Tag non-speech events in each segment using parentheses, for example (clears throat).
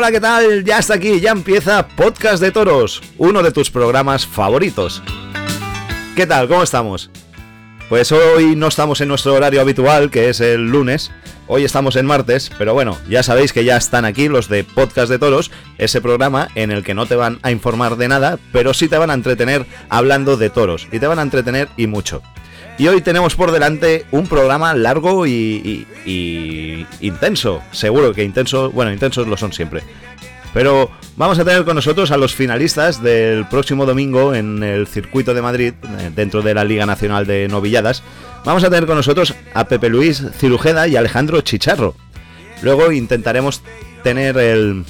Hola, ¿qué tal? Ya está aquí, ya empieza Podcast de Toros, uno de tus programas favoritos. ¿Qué tal? ¿Cómo estamos? Pues hoy no estamos en nuestro horario habitual, que es el lunes. Hoy estamos en martes, pero bueno, ya sabéis que ya están aquí los de Podcast de Toros, ese programa en el que no te van a informar de nada, pero sí te van a entretener hablando de toros. Y te van a entretener y mucho. Y hoy tenemos por delante un programa largo y, y intenso. Seguro que intenso, bueno, intensos lo son siempre. Pero vamos a tener con nosotros a los finalistas del próximo domingo en el circuito de Madrid, eh, dentro de la Liga Nacional de Novilladas. Vamos a tener con nosotros a Pepe Luis Cirujeda y Alejandro Chicharro. Luego intentaremos tener el,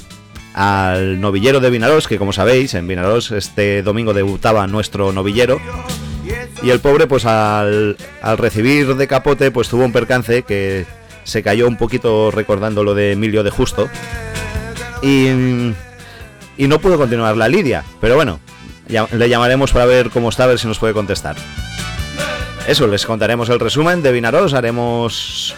al novillero de Vinaros, que como sabéis, en Vinaros este domingo debutaba nuestro novillero. Y el pobre, pues al, recibir de capote, pues tuvo un percance que se cayó un poquito recordando lo de Emilio de Justo y, y no pudo continuar la lidia. Pero bueno, le llamaremos para ver cómo está, a ver si nos puede contestar. Eso, les contaremos el resumen de Vinaros, haremos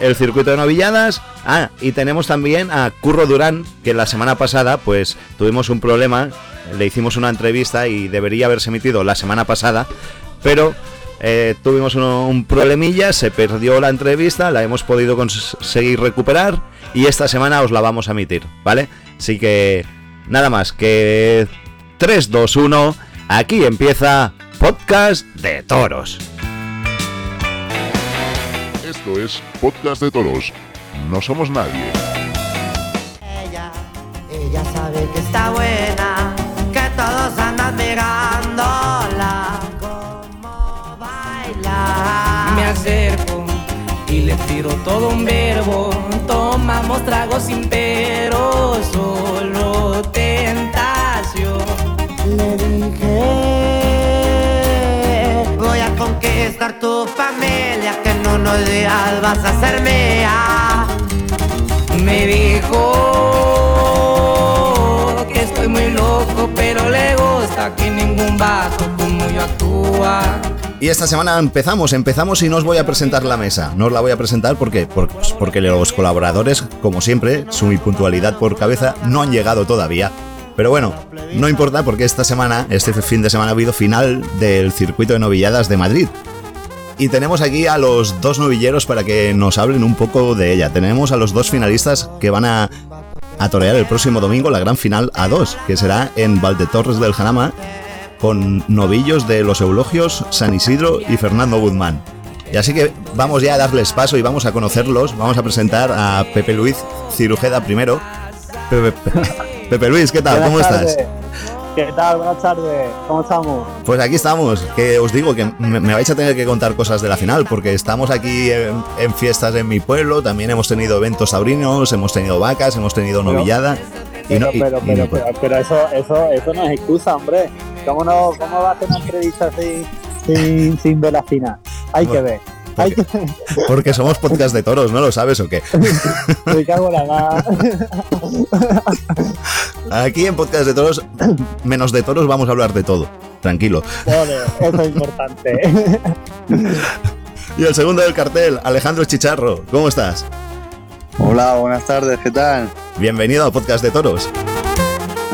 el circuito de novilladas. Ah, y tenemos también a Curro Durán, que la semana pasada pues tuvimos un problema, le hicimos una entrevista y debería haberse emitido la semana pasada, pero eh, tuvimos un, problemilla, se perdió la entrevista, la hemos podido conseguir recuperar y esta semana os la vamos a emitir, ¿vale? Así que nada más que 3, 2, 1, aquí empieza Podcast de Toros. Esto es Podcast de Toros. No somos nadie. Ella, ella sabe que está buena, que todos andan mirándola acerco y le tiro todo un verbo. Tomamos tragos sin pero, solo tentación. Le dije, voy a conquistar tu familia, que en unos días vas a ser mía. Me dijo que estoy muy loco, pero le gusta que ningún vato como yo actúa. Y esta semana empezamos, empezamos y no os voy a presentar la mesa. No os la voy a presentar porque, porque, los colaboradores, como siempre, su puntualidad por cabeza no han llegado todavía. Pero bueno, no importa porque esta semana, este fin de semana ha habido final del circuito de novilladas de Madrid. Y tenemos aquí a los dos novilleros para que nos hablen un poco de ella. Tenemos a los dos finalistas que van a, a torear el próximo domingo la gran final A2, que será en Valdetorres del Jarama con novillos de los Eulogios, San Isidro y Fernando Guzmán. Y así que vamos ya a darles paso y vamos a conocerlos. Vamos a presentar a Pepe Luis Cirujeda primero. Pepe, (laughs) Pepe Luis, ¿qué tal? Buenas ¿Cómo tardes. estás? ¿Qué tal? Buenas tardes. ¿Cómo estamos? Pues aquí estamos, que os digo que me, me vais a tener que contar cosas de la final, porque estamos aquí en, en fiestas en mi pueblo, también hemos tenido eventos taurinos, hemos tenido vacas, hemos tenido Pero- novillada. y no- Pero, y- pero, y no pero, puedo. pero, pero eso, eso, eso no es excusa, hombre. ¿Cómo, no, cómo va a hacer una entrevista sin, sin, sin ver la final? Hay que ver. Hay que. (laughs) Porque somos podcast de toros, ¿no lo sabes o qué? (laughs) Me cago en la mar. (laughs) Aquí en podcast de toros, (clears throat) menos de toros, vamos a hablar de todo. Tranquilo. Eso es importante. Y el segundo del cartel, Alejandro Chicharro, ¿cómo estás? Hola, buenas tardes, ¿qué tal? Bienvenido a podcast de toros.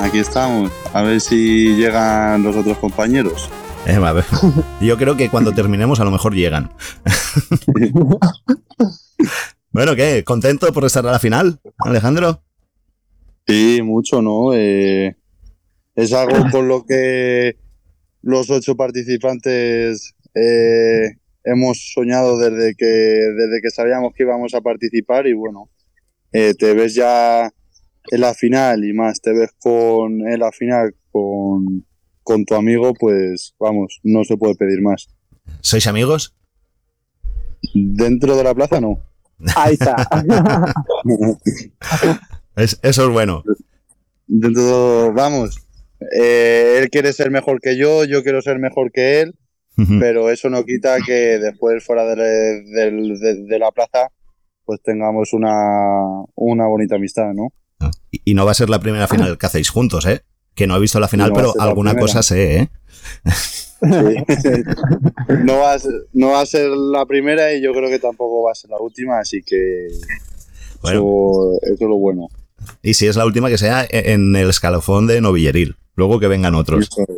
Aquí estamos, a ver si llegan los otros compañeros. Eh, a ver, (laughs) Yo creo que cuando terminemos a lo mejor llegan. (laughs) Bueno, ¿qué? ¿Contento por estar a la final, Alejandro? Sí, mucho, ¿no? Eh, es algo con lo que los ocho participantes eh, hemos soñado desde que, desde que sabíamos que íbamos a participar y bueno, eh, te ves ya en la final y más, te ves con en la final con, con tu amigo, pues vamos, no se puede pedir más. ¿Sois amigos? Dentro de la plaza no. Ahí está. (laughs) Es- eso es bueno. Dentro, vamos, eh, él quiere ser mejor que yo, yo quiero ser mejor que él, pero eso no quita que después fuera de, de- de- de la plaza pues tengamos una, una bonita amistad, ¿no? Y, no va a ser la primera final que hacéis juntos, ¿eh? Que no he visto la final, No pero alguna primera. cosa sé, ¿eh? Sí. (laughs) no, va a ser, no va a ser la primera y yo creo que tampoco va a ser la última, así que Bueno. eso, eso es lo bueno. Y si es la última, que sea en el escalafón de Novilleril. Luego que vengan otros. Eso es.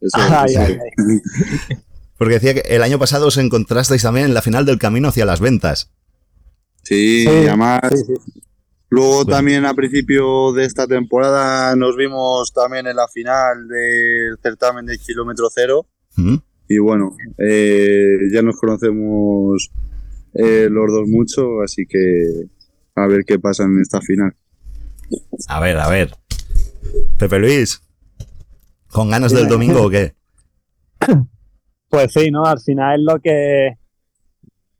Eso es, Ay, ay, ay. (laughs) Porque decía que el año pasado os encontrasteis también en la final del camino hacia las ventas. Sí, Sí, y además Sí, sí. Luego Bueno. también a principio de esta temporada nos vimos también en la final del certamen de kilómetro cero ¿Mm? y bueno, eh, ya nos conocemos eh, los dos mucho, así que a ver qué pasa en esta final. A ver, a ver. Pepe Luis, ¿con ganas del domingo o qué? (coughs) Pues sí, ¿no? Al final es lo que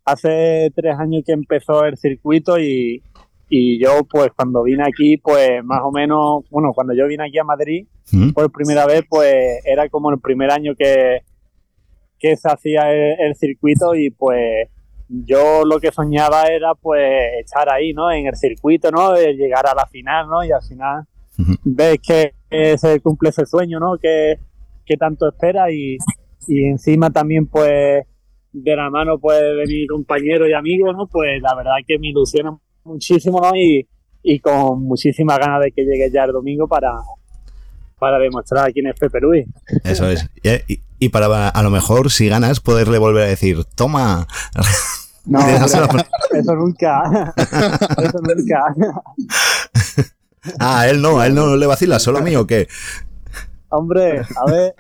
hace tres años que empezó el circuito y, y yo pues cuando vine aquí pues más o menos, bueno, cuando yo vine aquí a Madrid ¿Mm? por primera vez pues era como el primer año que, que se hacía el, el circuito y pues yo lo que soñaba era pues estar ahí, ¿no? En el circuito, ¿no? De llegar a la final, ¿no? Y al final ves que se cumple ese sueño, ¿no? Que, que tanto espera y, y encima también pues de la mano pues de mi compañero y amigo, ¿no? Pues la verdad que me ilusiona muchísimo, ¿no? Y, y con muchísimas ganas de que llegue ya el domingo para, para demostrar quién es Pepe Luis. Eso es. Y, y- para a lo mejor, si ganas, poderle volver a decir, toma. (laughs) No, (laughs) hombre, eso nunca. (laughs) eso nunca. Ah, a él no, a él no le vacila, solo a mí o qué. Hombre, a ver.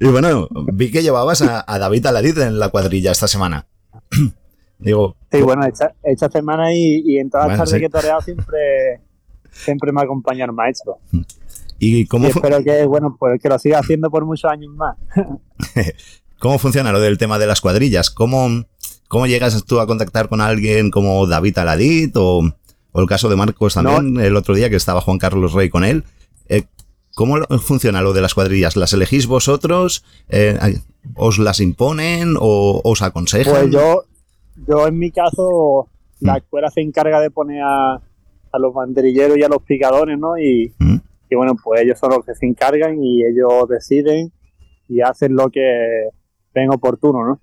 Y bueno, vi que llevabas a, a David Aladid en la cuadrilla esta semana. (clears throat) Digo, Sí, bueno, esta, esta semana y, y en todas las Bueno, tardes sí. que he toreado siempre, siempre me acompaña el maestro. ¿y cómo, Y espero que, bueno, pues que lo siga haciendo por muchos años más. (laughs) cómo funciona lo del tema de las cuadrillas? ¿Cómo, cómo llegas tú a contactar con alguien como David Aladid o, o el caso de Marcos también, el otro día que estaba Juan Carlos Rey con él? ¿Cómo funciona lo de las cuadrillas? ¿Las elegís vosotros? Eh, ¿Os las imponen o os aconsejan? Pues yo, yo en mi caso, la Mm. escuela se encarga de poner a, a los banderilleros y a los picadores, ¿no? Y, ¿Mm? y bueno, pues ellos son los que se encargan y ellos deciden y hacen lo que ven oportuno, ¿no?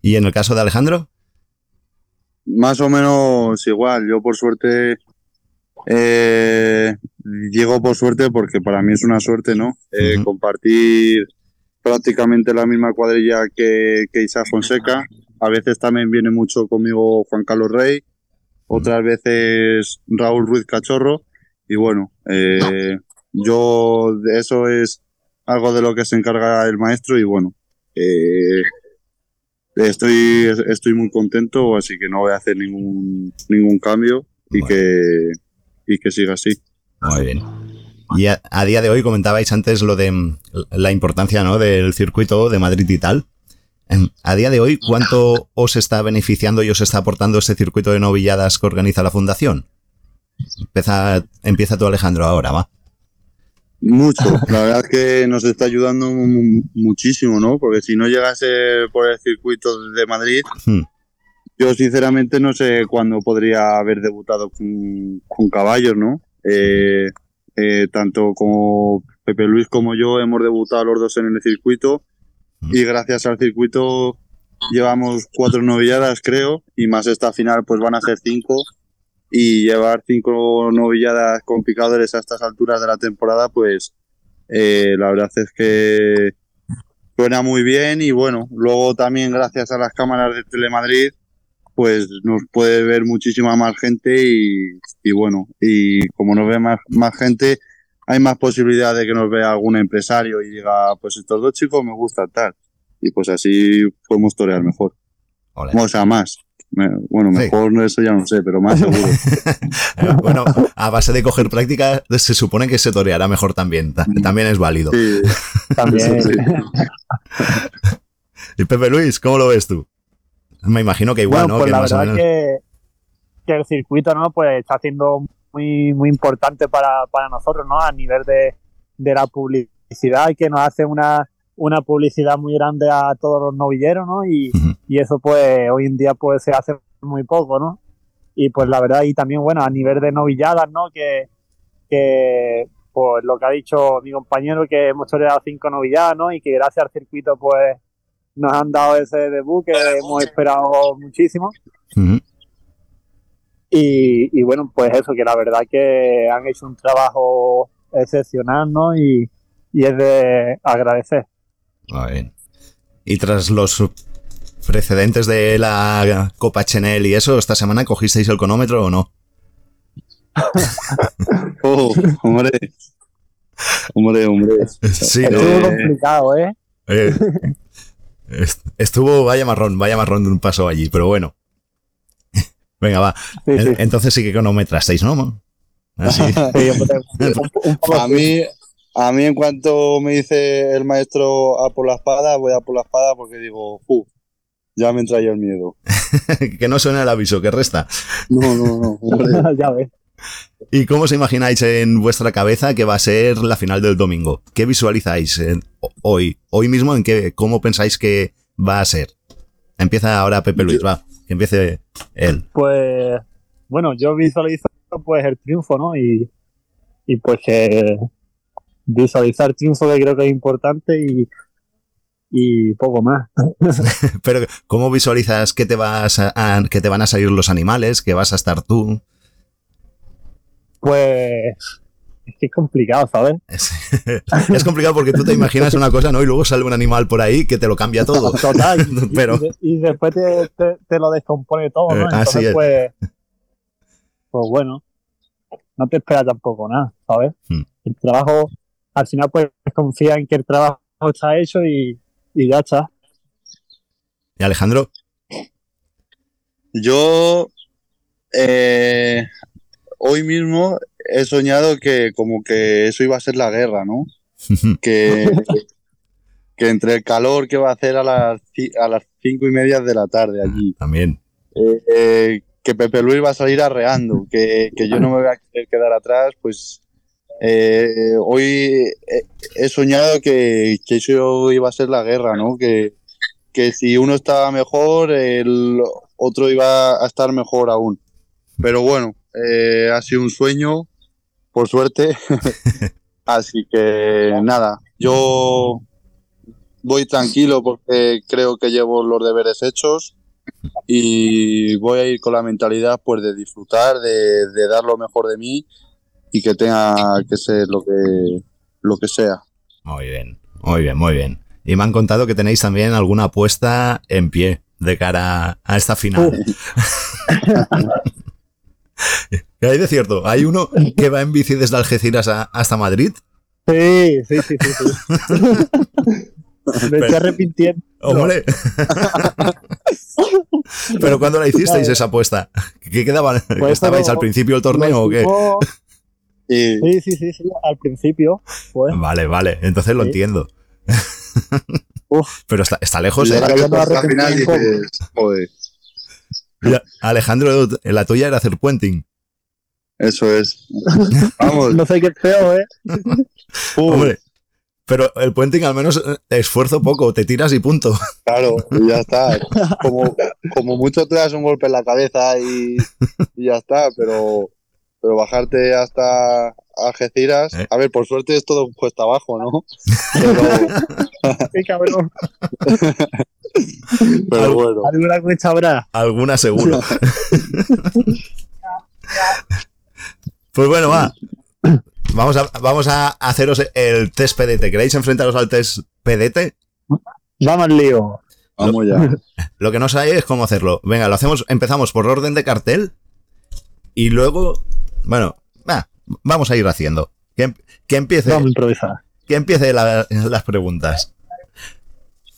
¿Y en el caso de Alejandro? Más o menos igual, yo por suerte eh, llego por suerte porque para mí es una suerte, ¿no? Eh. Compartir prácticamente la misma cuadrilla que, que Isaac Fonseca. A veces también viene mucho conmigo Juan Carlos Rey, otras veces Raúl Ruiz Cachorro. Y bueno, eh, yo eso es algo de lo que se encarga el maestro y bueno, eh, estoy, estoy muy contento, así que no voy a hacer ningún, ningún cambio y, Bueno. que, y que siga así. Muy bien. Y a, a día de hoy comentabais antes lo de mm, la importancia ¿no? del circuito de Madrid y tal. Em, A día de hoy, ¿cuánto os está beneficiando y os está aportando este circuito de novilladas que organiza la Fundación? Empieza, empieza tú, Alejandro, ahora, va. Mucho, la verdad es que nos está ayudando mu- muchísimo, ¿no? Porque si no llegase por el circuito de Madrid, Hmm. Yo sinceramente no sé cuándo podría haber debutado con, con caballos, ¿no? Eh, eh, tanto como Pepe Luis como yo hemos debutado los dos en el circuito y gracias al circuito llevamos cuatro novilladas, creo, y más esta final pues van a ser cinco y llevar cinco novilladas con picadores a estas alturas de la temporada, pues eh, la verdad es que suena muy bien y bueno, luego también gracias a las cámaras de Telemadrid, pues nos puede ver muchísima más gente y, y bueno, y como nos ve más, más gente, hay más posibilidad de que nos vea algún empresario y diga, pues estos dos chicos me gustan tal. Y pues así podemos torear mejor. O sea, más. Bueno, Sí. mejor eso ya no sé, pero más seguro. (laughs) Bueno, a base de coger práctica, se supone que se toreará mejor también. Ta- También es válido. Sí, También. sí. (laughs) Y Pepe Luis, ¿cómo lo ves tú? Me imagino que igual, bueno, ¿no? pues Que la verdad menos- que, que el circuito, ¿no? Pues está siendo muy, muy importante para, para nosotros, ¿no? A nivel de, de la publicidad, que nos hace una, una publicidad muy grande a todos los novilleros, ¿no? Y, y eso, pues, hoy en día, pues, se hace muy poco, ¿no? Y pues la verdad, y también, bueno, a nivel de novilladas, ¿no? Que, que pues lo que ha dicho mi compañero, que hemos toreado cinco novilladas, ¿no? Y que gracias al circuito, pues, nos han dado ese debut que hemos esperado muchísimo. Y, y bueno, pues eso, que la verdad que han hecho un trabajo excepcional, ¿no? Y, y es de agradecer. Muy bien. Y tras los precedentes de la Copa Chanel y eso, ¿esta semana cogisteis el cronómetro o no? (laughs) Oh, hombre. Hombre, hombre. Sí. Estuvo complicado, ¿eh? Eh, estuvo, vaya marrón, vaya marrón de un paso allí, pero bueno. (laughs) Venga, va. Sí, sí. En- Entonces sí que cronometrasteis, ¿no? Así. A mí, a mí en cuanto me dice el maestro a por la espada, voy a por la espada porque digo, "Fu, ya me entra yo el miedo. (laughs) que no suena el aviso, que resta. No, no, no. (laughs) ya ves. ¿Y cómo os imagináis en vuestra cabeza que va a ser la final del domingo? ¿Qué visualizáis hoy? Hoy mismo, ¿en qué, cómo pensáis que va a ser? Empieza ahora Pepe Luis, va, que empiece él. Pues bueno, yo visualizo pues el triunfo, ¿no? Y, y pues que visualizar triunfo que creo que es importante y, y poco más. (laughs) (laughs) Pero, ¿cómo visualizas que te vas a, a- que te van a salir los animales, que vas a estar tú? Pues es que es complicado, ¿sabes? Es, (laughs) es complicado porque tú te imaginas una cosa, ¿no? Y luego sale un animal por ahí que te lo cambia todo. (laughs) Total. y- (laughs) Pero- y, de- y después te, te- te lo descompone todo, ¿no? Eh, así Entonces, es. pues, pues bueno, no te espera tampoco nada, ¿sabes? Hmm. El trabajo, al final, pues confía en que el trabajo está hecho y, y ya está. Y Alejandro, Yo eh, hoy mismo he soñado que como que eso iba a ser la guerra, ¿no? (laughs) Que, que entre el calor que va a hacer a las, a las cinco y media de la tarde allí, también. eh, eh, que Pepe Luis va a salir arreando, que, que yo no me voy a querer quedar atrás, pues eh, hoy he, he soñado que, que eso iba a ser la guerra, ¿no? Que, que si uno estaba mejor, el otro iba a estar mejor aún. Pero bueno, eh, ha sido un sueño, por suerte. (laughs) Así que nada, yo voy tranquilo porque creo que llevo los deberes hechos y voy a ir con la mentalidad pues de disfrutar, de, de dar lo mejor de mí y que tenga que ser lo que lo que sea. Muy bien, muy bien, muy bien. Y me han contado que tenéis también alguna apuesta en pie de cara a esta final. (laughs) ¿Qué (laughs) hay de cierto? ¿Hay uno que va en bici desde Algeciras a- hasta Madrid? Sí, sí, sí, sí. sí. (laughs) Me estoy arrepintiendo. ¡Hombre! (laughs) Pero ¿cuándo la hicisteis esa apuesta? ¿Qué quedaba? Pues ¿Estabais al principio del torneo o qué? Sí, sí, sí, sí, al principio. Pues, Vale, vale, entonces lo Sí. entiendo. Uf. Pero está, está lejos, ¿eh? arrepentí final dices, joder, Mira, Alejandro, la tuya era hacer puenting. eso es. (laughs) Vamos, no sé qué feo, ¿eh? (laughs) Hombre, pero el puenting al menos eh, esfuerzo poco, te tiras y punto. claro, y ya está. (laughs) Como, como mucho te das un golpe en la cabeza y, y ya está, pero, pero bajarte hasta Algeciras, Eh. a ver, por suerte es todo cuesta abajo, ¿no? Pero, (laughs) Qué cabrón. (laughs) pero bueno. Alguna cuesta habrá. Alguna seguro. (laughs) pues bueno, va. Vamos a, vamos a haceros el test PDT. ¿Queréis enfrentaros al test PDT? Vamos al lío. Vamos ya. Lo que no sabéis es cómo hacerlo. Venga, lo hacemos, empezamos por orden de cartel y luego, bueno, va, vamos a ir haciendo. Que, em- que empiece, Vamos a improvisar. que empiece la- las preguntas.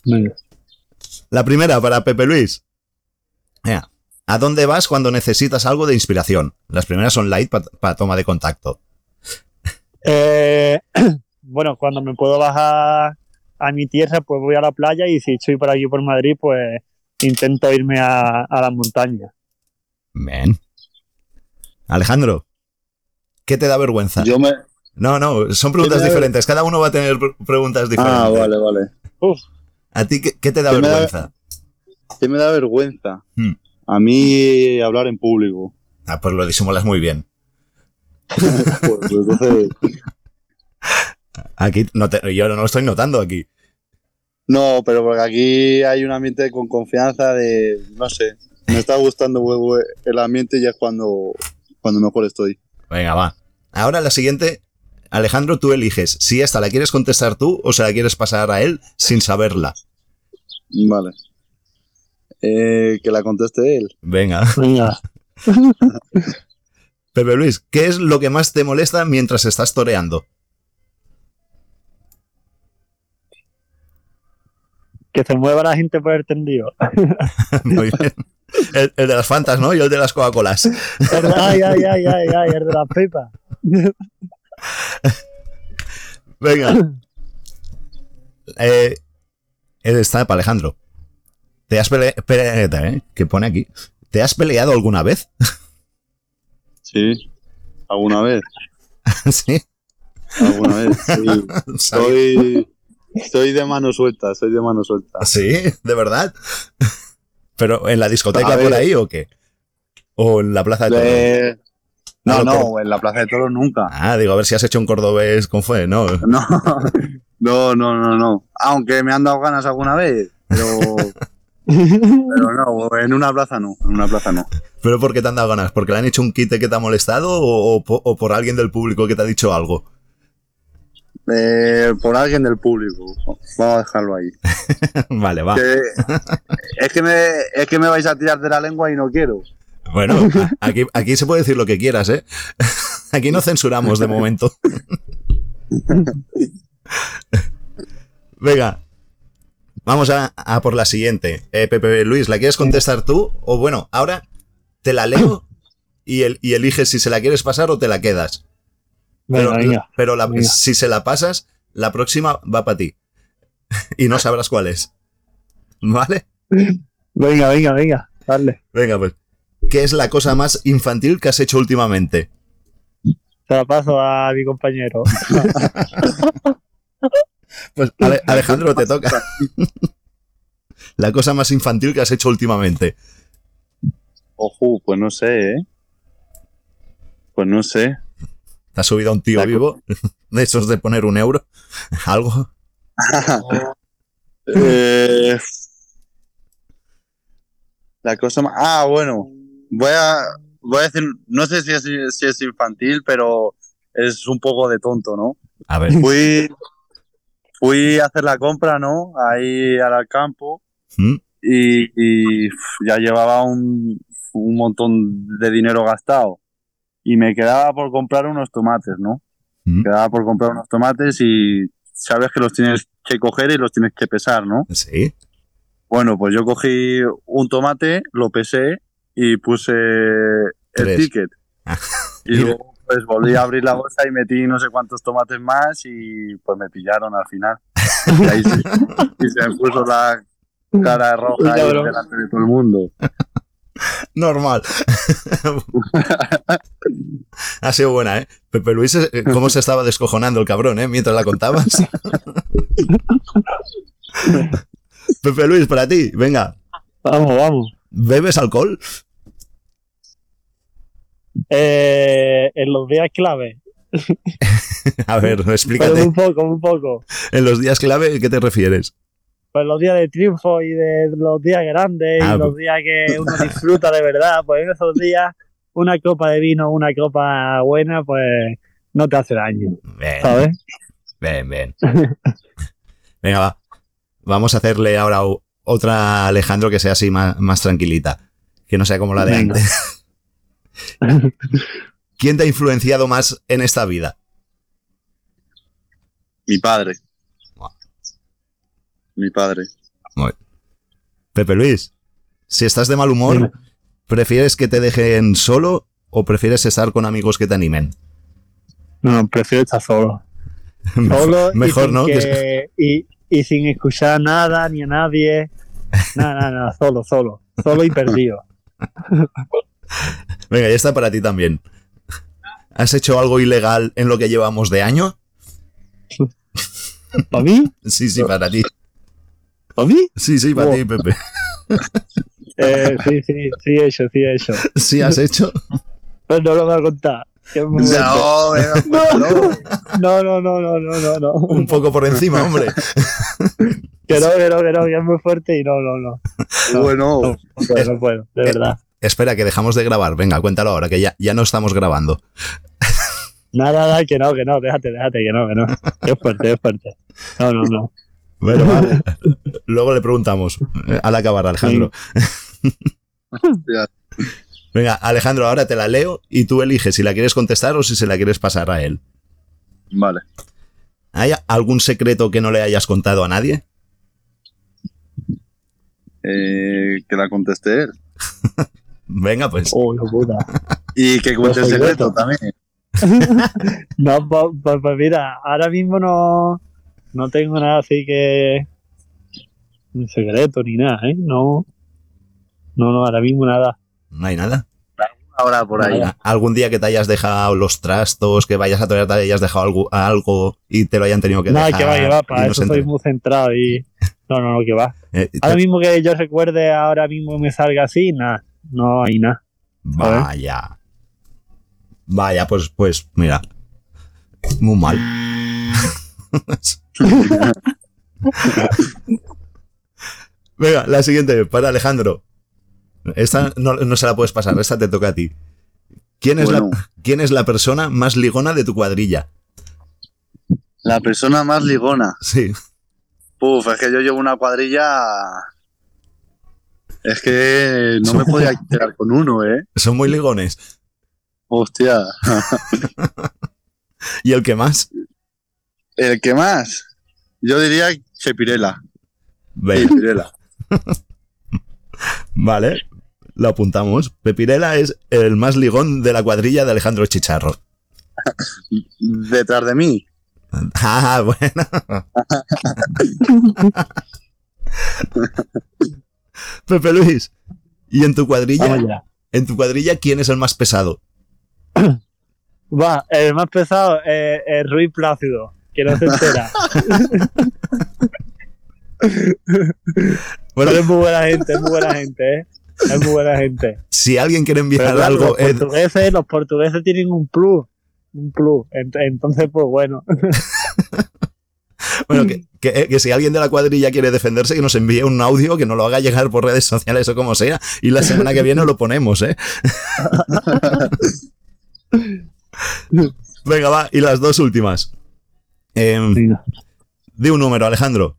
Venga. La primera para Pepe Luis. Venga, ¿A dónde vas cuando necesitas algo de inspiración? Las primeras son light para toma de contacto. Eh, (clears throat) bueno, cuando me puedo bajar a mi tierra, pues voy a la playa y si estoy por aquí por Madrid, pues intento irme a, a las montañas. Men. Alejandro, ¿qué te da vergüenza? Yo me. No, no, son preguntas ¿Qué me da- diferentes. Cada uno va a tener pre- preguntas diferentes. Ah, vale, vale. ¿A ti qué, qué te da ¿Qué me da- vergüenza? ¿Qué me da vergüenza? Hmm. A mí hablar en público. Ah, pues lo disimulas muy bien. (laughs) Pues, entonces, Aquí no te- yo no lo estoy notando aquí. no, pero porque aquí hay un ambiente con confianza de, no sé, me está gustando huevo el ambiente y ya es cuando, cuando mejor estoy. Venga, va. Ahora la siguiente, Alejandro, tú eliges si esta la quieres contestar tú o se la quieres pasar a él sin saberla. Vale. Eh, que la conteste él. Venga. Venga. (laughs) Pepe Luis, ¿qué es lo que más te molesta mientras estás toreando? Que se mueva la gente por el tendido. (laughs) Muy bien. El, el de las Fantas, ¿no? Y el de las Coca-Colas. ay, ay, ay, ay, ay, el de las pipas. (laughs) Venga. Eh, está para Alejandro. ¿Te has peleado? ¿eh? ¿Qué pone aquí? ¿Te has peleado alguna vez? (laughs) (laughs) Sí. ¿Alguna vez? sí. ¿Alguna vez? Sí. Soy, soy de mano suelta, soy de mano suelta. Sí, de verdad. ¿Pero en la discoteca por ahí o qué? ¿O en la plaza de? De- No, no, en la Plaza de Toros nunca. Ah, digo, a ver si has hecho un cordobés con fue, ¿no? No, (laughs) no, no, no, no. Aunque me han dado ganas alguna vez, pero, pero no, en una plaza no, en una plaza no. ¿Pero por qué te han dado ganas? ¿Porque le han hecho un quite que te ha molestado o, o po- o por alguien del público que te ha dicho algo? Eh, por alguien del público. Vamos a dejarlo ahí. (laughs) vale, va. Que- es, que me, es que me vais a tirar de la lengua y no quiero. Bueno, aquí, aquí se puede decir lo que quieras, ¿eh? (laughs) Aquí no censuramos de momento. Venga, vamos a, a por la siguiente. Eh, Pepe Luis, ¿la quieres contestar tú? O bueno, ahora te la leo y, el, y eliges si se la quieres pasar o te la quedas. Venga, pero venga. pero la- venga. si se la pasas, la próxima va para ti. (laughs) y no sabrás cuál es. ¿Vale? Venga, venga, venga. Dale. Venga, pues. ¿Qué es la cosa más infantil que has hecho últimamente? Se la paso a mi compañero. (laughs) Pues Ale- Alejandro, te toca. (laughs) La cosa más infantil que has hecho últimamente. Ojo, pues no sé, ¿eh? Pues no sé. ¿Te has subido a un tío La vivo? (laughs) De esos de poner un euro. ¿Algo? Eh, la cosa más... Ah, bueno. Voy a, voy a decir, no sé si es, si es infantil, pero es un poco de tonto, ¿no? A ver. Fui, fui a hacer la compra, ¿no? Ahí al campo ¿Mm? y, ya llevaba un, un montón de dinero gastado. Y me quedaba por comprar unos tomates, ¿no? ¿Mm? Me quedaba por comprar unos tomates y sabes que los tienes que coger y los tienes que pesar, ¿no? Sí. Bueno, pues yo cogí un tomate, lo pesé y puse el Tres. ticket. Ah. (laughs) Y luego pues volví a abrir la bolsa y metí no sé cuántos tomates más y pues me pillaron al final. Y ahí sí, y se me puso la cara roja ahí delante de todo el mundo. (laughs) Normal. (laughs) ha sido buena, ¿eh? Pepe Luis, eh, ¿cómo se estaba descojonando el cabrón, eh? Mientras la contabas. Pepe Luis, para ti, venga. Vamos, vamos. ¿Bebes alcohol? Eh, en los días clave. (laughs) A ver, Pero explícate. un poco, un poco. En los días clave, ¿qué te refieres? Pues los días de triunfo y de los días grandes Ah, y los días que (laughs) uno disfruta de verdad, pues en esos días una copa de vino, una copa buena, pues no te hace daño, Bien, ¿sabes? bien, bien. (laughs) Venga, va. Vamos a hacerle ahora otra Alejandro que sea así más, más tranquilita. Que no sea como la de Venga. antes. (laughs) ¿Quién te ha influenciado más en esta vida? Mi padre. Mi padre. Pepe Luis, si estás de mal humor, Dime. ¿prefieres que te dejen solo o prefieres estar con amigos que te animen? No, prefiero estar solo. (laughs) Solo y Mejor, ¿no? que- y, y sin escuchar nada ni a nadie. Nada, nada, nada, solo, solo. Solo y perdido. (laughs) Venga, ya está para ti también. ¿Has hecho algo ilegal en lo que llevamos de año? (laughs) ¿Para mí? Sí, sí, para ti. ¿Para mí? Sí, sí, para Oh. ti, Pepe. (laughs) Eh, sí, sí, sí he hecho, sí he hecho. Sí, has hecho. Pero no lo voy a contar. Bueno. (laughs) No, no. No, no, no, no, no. Un poco por encima, hombre. (laughs) Que no, que no, que no, que es muy fuerte y no, no, no. Bueno, No puedo, no puedo, de verdad. Espera, que dejamos de grabar. Venga, cuéntalo ahora, que ya, ya no estamos grabando. (laughs) Nada, nada, que no, que no, déjate, déjate, que no, que no. Es fuerte, es fuerte. No, no, no. Bueno, vale. Luego le preguntamos eh, al acabar, Alejandro. hostia. Venga, Alejandro, ahora te la leo y tú eliges si la quieres contestar o si se la quieres pasar a él. vale. ¿Hay algún secreto que no le hayas contado a nadie? Eh, que la conteste él. (laughs) Venga, pues. Hijo puta. Y que cuente el secreto también. (laughs) No, pues, pues, pues mira, ahora mismo no, no tengo nada así que. Un secreto ni nada, ¿eh? No. No, no, ahora mismo nada. No hay nada. Ahora por ahí. Algún día que te hayas dejado los trastos, que vayas a torear, te hayas dejado algo, algo y te lo hayan tenido que No, dejar. que va, que va, para no eso entere. muy centrado y. No, no, no, que va. (laughs) Eh, te- Ahora mismo que yo recuerde, ahora mismo me salga así, nada. No hay nada. Vaya. Vaya, pues, pues, mira. Muy mal. (laughs) (laughs) Venga, la siguiente, para Alejandro. Esta no, no se la puedes pasar, esta te toca a ti. ¿Quién es, Bueno. la, ¿Quién es la persona más ligona de tu cuadrilla? La persona más ligona. Sí. Puf, es que yo llevo una cuadrilla. Es que no me podía (laughs) quedar con uno, ¿eh? Son muy ligones. Hostia. (laughs) ¿Y el que más? El que más. Yo diría. Venga, Chepirela. (laughs) vale. Lo apuntamos. Pepirela es el más ligón de la cuadrilla de Alejandro Chicharro. (laughs) Detrás de mí. (laughs) Ah, bueno. (laughs) Pepe Luis. ¿Y en tu cuadrilla? En tu cuadrilla, ¿quién es el más pesado? (clears throat) Va, el más pesado es es Ruiz Plácido, que no se entera. Bueno, es muy buena gente, es muy buena gente, ¿eh? Es muy buena gente. si alguien quiere enviar claro, algo, los, eh, portugueses, los portugueses tienen un plus. Un plus. Ent- Entonces, pues bueno. (laughs) bueno, que, que- que si alguien de la cuadrilla quiere defenderse, que nos envíe un audio, que nos lo haga llegar por redes sociales o como sea, y la semana que viene lo ponemos, ¿eh? (laughs) Venga, va, y las dos últimas. Em, Venga. Di un número, Alejandro.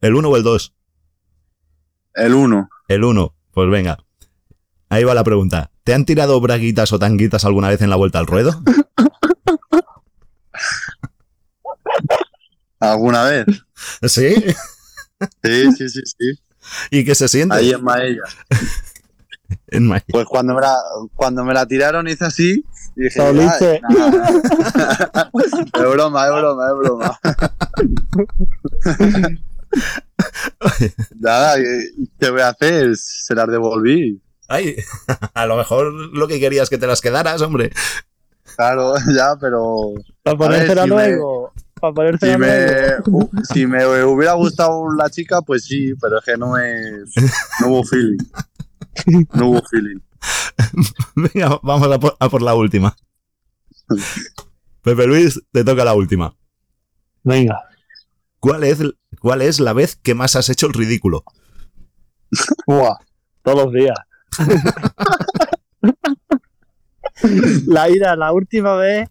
¿El 1 o el 2? El uno. El 1. Pues venga. Ahí va la pregunta. ¿Te han tirado braguitas o tanguitas alguna vez en la vuelta al ruedo? ¿Alguna vez? Sí. Sí, sí, sí, sí. ¿Y qué se siente? Ahí en Maella. (laughs) En Pues cuando me la, cuando me la tiraron hice así y dije, (laughs) es broma, es broma, es broma. (laughs) (laughs) Nada, ¿qué- ¿qué voy a hacer? Se las devolví. Ay, (laughs) a lo mejor lo que querías que te las quedaras, hombre. Claro, (laughs) ya, pero Para ver, ponérsela si me- luego. Para ponérsela si luego. me, si me hubiera gustado la chica, pues sí, pero es que no me, no hubo feeling. No hubo feeling. Venga, vamos a por, a por la última. Pepe Luis, te toca la última. Venga. ¿Cuál es, ¿Cuál es la vez que más has hecho el ridículo? (laughs) Buah, todos los días. (laughs) la ida, la última vez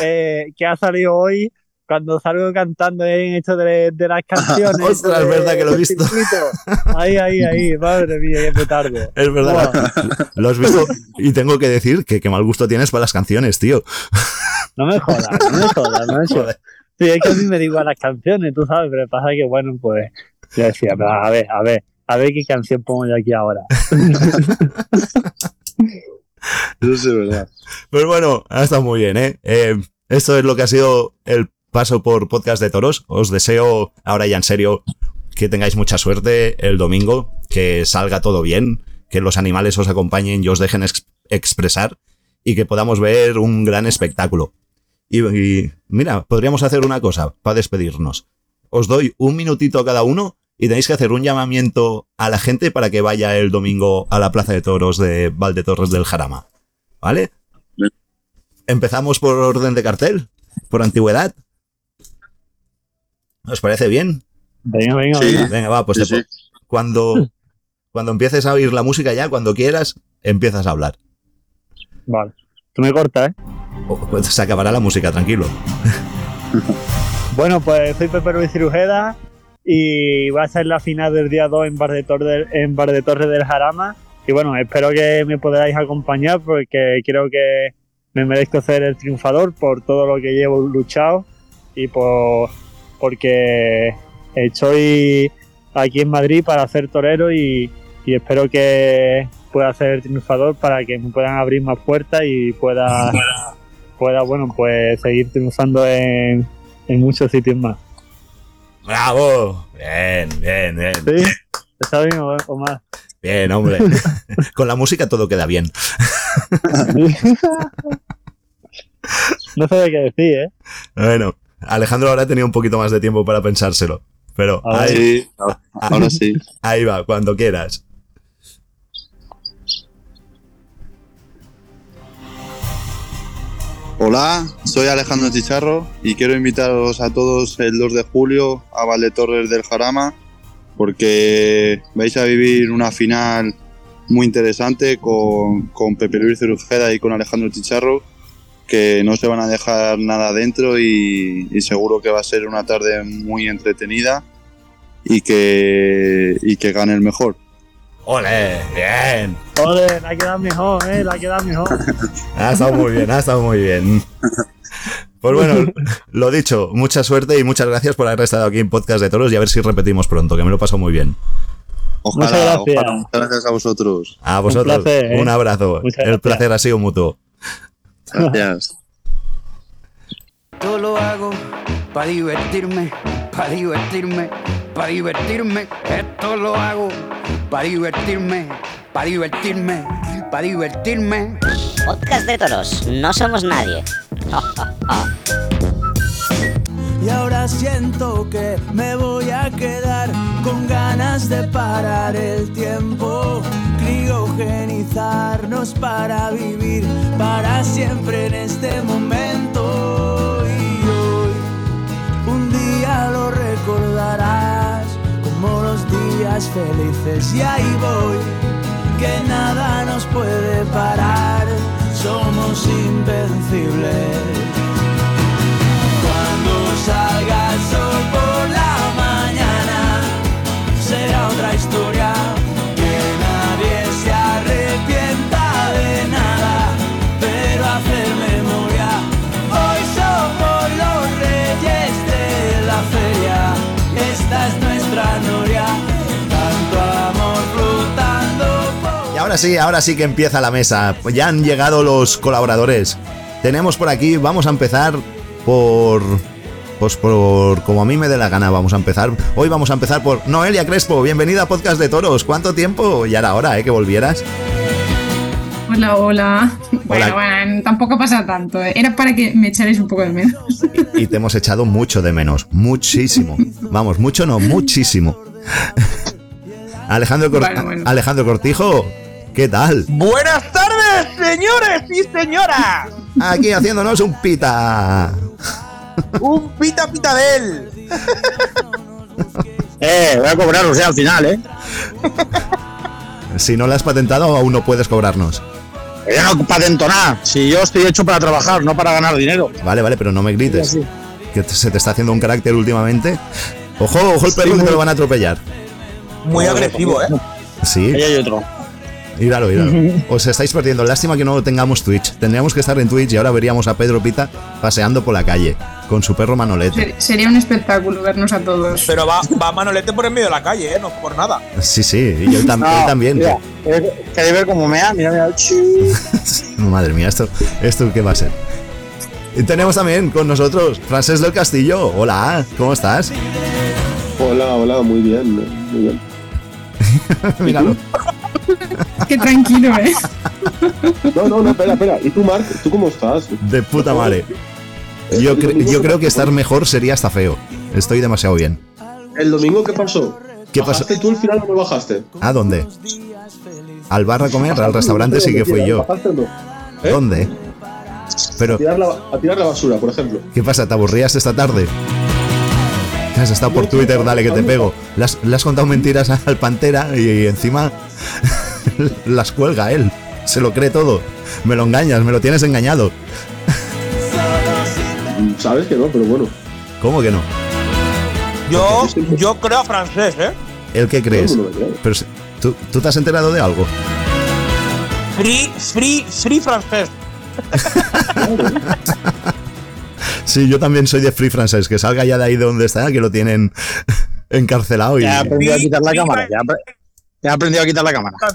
eh, que ha salido hoy, cuando salgo cantando en esto de, de las (laughs) canciones. Ostras, de- es verdad que lo he visto. circuito. Ahí, ahí, ahí, madre mía, qué petardo. Es verdad, lo has visto y tengo que decir que qué mal gusto tienes para las canciones, tío. No me jodas, no me jodas, no me jodas. Sí, es que a mí me digo las canciones, tú sabes, pero pasa que, bueno, pues yo decía, pero a ver, a ver, a ver qué canción pongo yo aquí ahora. (laughs) Eso sí es verdad. Pues bueno, ha estado muy bien, ¿eh? Eh, Esto es lo que ha sido el paso por Podcast de Toros. Os deseo, ahora ya en serio, que tengáis mucha suerte el domingo, que salga todo bien, que los animales os acompañen y os dejen ex- expresar y que podamos ver un gran espectáculo. Y, y, mira, podríamos hacer una cosa para despedirnos. Os doy un minutito a cada uno y tenéis que hacer un llamamiento a la gente para que vaya el domingo a la Plaza de Toros de Valdetorres del Jarama. ¿Vale? Empezamos por orden de cartel, por antigüedad. ¿Os parece bien? Venga, venga, Sí. venga. Venga, va, pues Sí, cuando, cuando empieces a oír la música ya, cuando quieras, empiezas a hablar. Vale. Tú me cortas, ¿eh? (laughs) Se acabará la música, tranquilo. (laughs) Bueno, pues soy Pepe Ruiz Cirujeda y va a ser la final del día 2 en Bar de, Torre, en Bar de Torre del Jarama. Y bueno, espero que me podáis acompañar porque creo que me merezco ser el triunfador por todo lo que llevo luchado y por porque estoy aquí en Madrid para ser torero y, y espero que pueda ser el triunfador para que me puedan abrir más puertas y pueda, pueda bueno, pues seguir triunfando en, en muchos sitios más. ¡Bravo! Bien, bien, bien. ¿Sí? ¿Está bien o, o más? Bien, hombre. (laughs) Con la música todo queda bien. (laughs) no sé qué decir, ¿eh? Bueno, Alejandro ahora ha tenido un poquito más de tiempo para pensárselo. Pero ahí, Sí, ahora sí. (laughs) ahí va, cuando quieras. Hola, soy Alejandro Chicharro y quiero invitaros a todos el 2 de julio a Valdetorres del Jarama porque vais a vivir una final muy interesante con, con Pepe Luis Cerujeda y con Alejandro Chicharro que no se van a dejar nada dentro y, y seguro que va a ser una tarde muy entretenida y que, y que gane el mejor. ¡Ole! ¡Bien! Joder, la ha quedado mejor, ¿eh? La ha quedado mejor. Ha estado muy bien, ha estado muy bien. Pues bueno, lo dicho, mucha suerte y muchas gracias por haber estado aquí en Podcast de Toros y a ver si repetimos pronto, que me lo he pasado muy bien. Ojalá, Muchas gracias. ojalá. Muchas gracias a vosotros. A vosotros, un, placer, ¿eh? abrazo. Muchas El gracias. placer ha sido mutuo. Gracias. Yo lo hago para divertirme, para divertirme, para divertirme. Esto lo hago para divertirme, para divertirme, para divertirme. Podcast de toros, no somos nadie. Y ahora siento que me voy a quedar con ganas de parar el tiempo, criogenizarnos para vivir para siempre en este momento. Y hoy un día lo recordarás como los felices y ahí voy, que nada nos puede parar, somos invencibles. Cuando salga el sol por la mañana, será otra historia. Ahora sí, ahora sí que empieza la mesa. Ya han llegado los colaboradores. Tenemos por aquí, vamos a empezar por. Pues por como a mí me dé la gana, vamos a empezar. Hoy vamos a empezar por Noelia Crespo. Bienvenida a Podcast de Toros. ¿Cuánto tiempo? Ya era hora, ¿eh? Que volvieras. Hola, hola. Bueno, Hola. bueno, tampoco pasa tanto. ¿eh? Era para que me echarais un poco de menos. Y te hemos echado mucho de menos. Muchísimo. Vamos, mucho no, muchísimo. (laughs) Alejandro, Cor- Bueno, bueno. Alejandro Cortijo, ¿qué tal? Buenas tardes, señores y señoras. Aquí haciéndonos un pita. Un pita pita de él. Eh, voy a cobraros ya al final, ¿eh? Si no la has patentado, aún no puedes cobrarnos. Yo no patento nada. Si yo estoy hecho para trabajar, no para ganar dinero. Vale, vale, pero no me grites. Sí. Que se te está haciendo un carácter últimamente. Ojo, ojo el perro Sí, que te lo van a atropellar. Muy agresivo, ¿eh? Sí, Ahí hay otro. Míralo, míralo. Os estáis perdiendo. Lástima que no tengamos Twitch. Tendríamos que estar en Twitch y ahora veríamos a Pedro Pita paseando por la calle con su perro Manolete. Ser- Sería un espectáculo vernos a todos. Pero va, va Manolete por en medio de la calle, ¿eh? No por nada. Sí, sí, y yo tam- él también. Mira, eh, ¿Queréis ver cómo mea? Mira, mira. (laughs) Madre mía, esto, esto qué va a ser. Y tenemos también con nosotros Francés del Castillo. Hola, ¿cómo estás? Hola, hola, muy bien, muy bien. (laughs) Míralo. (laughs) Qué tranquilo, ¿eh? No, no, no, espera, espera. ¿Y tú, Marc? ¿Tú cómo estás? De puta madre. Yo, cre- yo creo que estar mejor sería hasta feo. Estoy demasiado bien. ¿El domingo qué pasó? ¿Qué pasó? ¿Bajaste tú al final o no bajaste? ¿A dónde? ¿Al bar a comer? ¿Al restaurante? Sí que fui yo. ¿Bajaste o no? ¿Eh? ¿Dónde? Pero, A tirar, la, a tirar la basura, por ejemplo. ¿qué pasa? ¿Te aburrías esta tarde? Has estado por Twitter, dale que te pego. Le has, le has contado mentiras al Pantera y, encima (laughs) las cuelga él. Se lo cree todo. Me lo engañas, me lo tienes engañado. Sabes que no, pero bueno. ¿Cómo que no? Yo, yo creo a francés, ¿eh? ¿El qué crees? No, no. Pero ¿tú, ¿tú te has enterado de algo? Free, free, free francés. Sí, yo también soy de Free Francés. Que salga ya de ahí de donde está, que lo tienen (laughs) encarcelado y... Ya he aprendido a quitar la cámara. Ya, he apre- ya he aprendido a quitar la cámara. (laughs)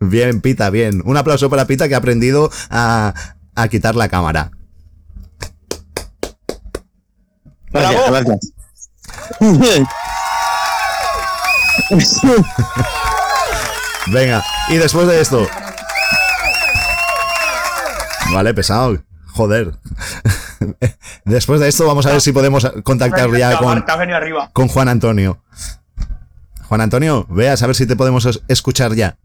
Bien, Pita, bien. Un aplauso para Pita que ha aprendido a, a quitar la cámara. Gracias, gracias. (laughs) Venga, y después de esto. Vale, pesado. Joder. (laughs) Después de esto vamos a ver si podemos contactar ya con, con Juan Antonio. Juan Antonio, veas a ver si te podemos es- escuchar ya.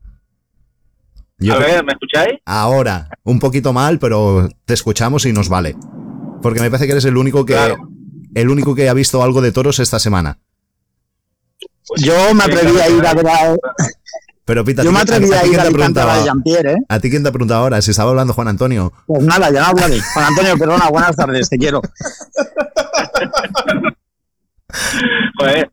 Yo A ver, ¿me escucháis? Ahora, un poquito mal, pero te escuchamos y nos vale. Porque me parece que eres el único que Claro. el único que ha visto algo de toros esta semana. Yo me atreví a ir a ver a, Pero Pita, yo ¿a me ti- atreví a a ti ir quién a a de Jean-Pierre, ¿eh? ¿A ti quién te preguntaba ahora? Si estaba hablando Juan Antonio. Pues nada, ya no hablaré. Juan Antonio, perdona, buenas tardes, te quiero. Joder,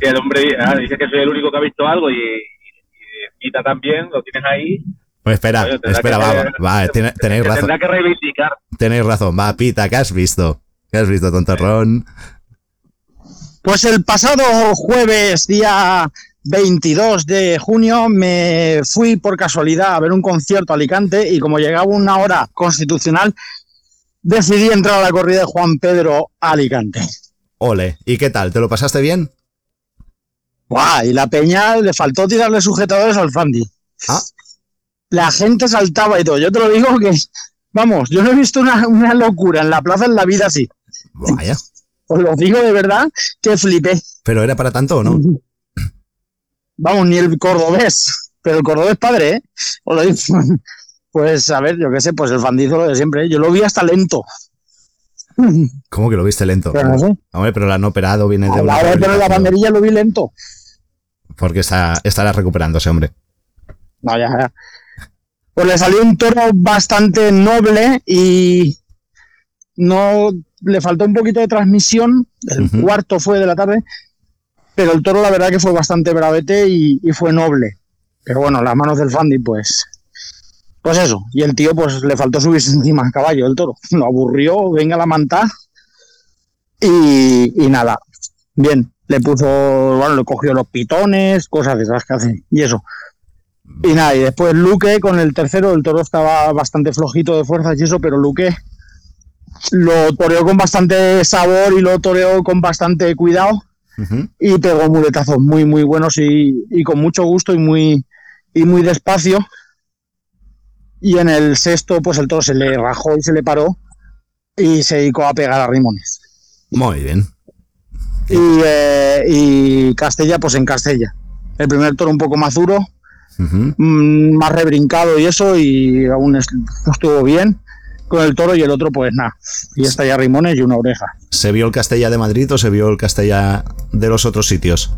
que el hombre ah, dice que soy el único que ha visto algo y, y, y Pita también, lo tienes ahí. Pues espera, Oye, espera, que- va, va, va, tiene- tenéis que razón. Tendrá que reivindicar. Tenéis razón, va, Pita, ¿qué has visto? ¿Qué has visto, tontorrón? Pues el pasado jueves, día 22 de junio, me fui por casualidad a ver un concierto a Alicante y como llegaba una hora constitucional, decidí entrar a la corrida de Juan Pedro a Alicante. Ole, ¿y qué tal? ¿Te lo pasaste bien? ¡Buah! Y la peña le faltó tirarle sujetadores al Fandi. Ah. La gente saltaba y todo. Yo te lo digo que, vamos, yo no he visto una, una locura en la plaza en la vida así. Vaya. Os lo digo de verdad que flipé. ¿Pero era para tanto o no? (laughs) Vamos, ni el cordobés. Pero el cordobés padre, ¿eh? Os lo digo. (laughs) Pues a ver, yo qué sé, pues el fandizo lo de siempre. ¿eh? Yo lo vi hasta lento. (laughs) ¿Cómo que lo viste lento? Pero no sé. Hombre, pero la han operado, viene de una la hora de poner la banderilla lo vi lento. Porque está, estará recuperándose, hombre. No, ya, ya. Pues le salió un toro bastante noble y no le faltó un poquito de transmisión. El cuarto fue de la tarde, pero el toro la verdad que fue bastante bravete y, fue noble. Pero bueno, las manos del Fandi, pues. Pues eso. Y el tío, pues le faltó subirse encima al caballo del toro. Lo aburrió, venga la manta. Y, y nada. Bien. Le puso, bueno, le cogió los pitones, cosas de esas que hacen. Y eso. Y nada, y después Luque con el tercero, el toro estaba bastante flojito de fuerzas y eso, pero Luque lo toreó con bastante sabor y lo toreó con bastante cuidado Y pegó muletazos muy, muy buenos y, y con mucho gusto y muy, y muy despacio. Y en el sexto, pues el toro se le rajó y se le paró y se dedicó a pegar a rimones. Muy bien. Y, eh, y Castella, pues en Castella. El primer toro un poco más duro, mm, más rebrincado y eso, y aún es- estuvo bien con el toro y el otro, pues nada. Y está ya rimones y una oreja. ¿Se vio el Castella de Madrid o se vio el Castella de los otros sitios?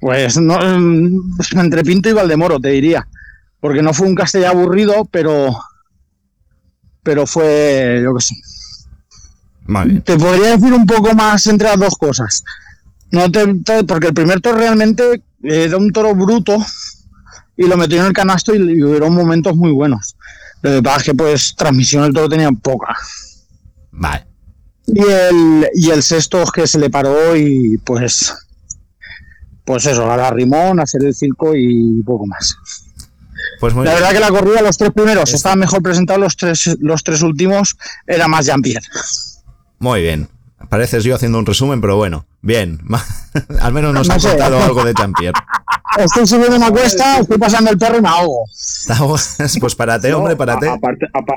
Pues no, mm, entre Pinto y Valdemoro, te diría. Porque no fue un Castella aburrido, pero. Pero fue. Yo qué sé. Te podría decir un poco más entre las dos cosas. No te, te- porque el primer toro realmente era un toro bruto y lo metió en el canasto y, y hubieron momentos muy buenos. Lo que pasa es que pues transmisión el toro tenía poca. Vale. Y el, y el sexto es que se le paró y pues pues eso, a la rimón, hacer el circo y poco más. Pues muy La bien. verdad que la corrida, los tres primeros estaban mejor presentados, los tres, los tres últimos era más Jean-Pierre. Muy bien. Pareces yo haciendo un resumen, pero bueno. Bien. (laughs) Al menos nos No ha contado algo de Jean-Pierre. Estoy subiendo una cuesta, estoy pasando el perro y me ahogo. (laughs) Pues párate, hombre, párate. A-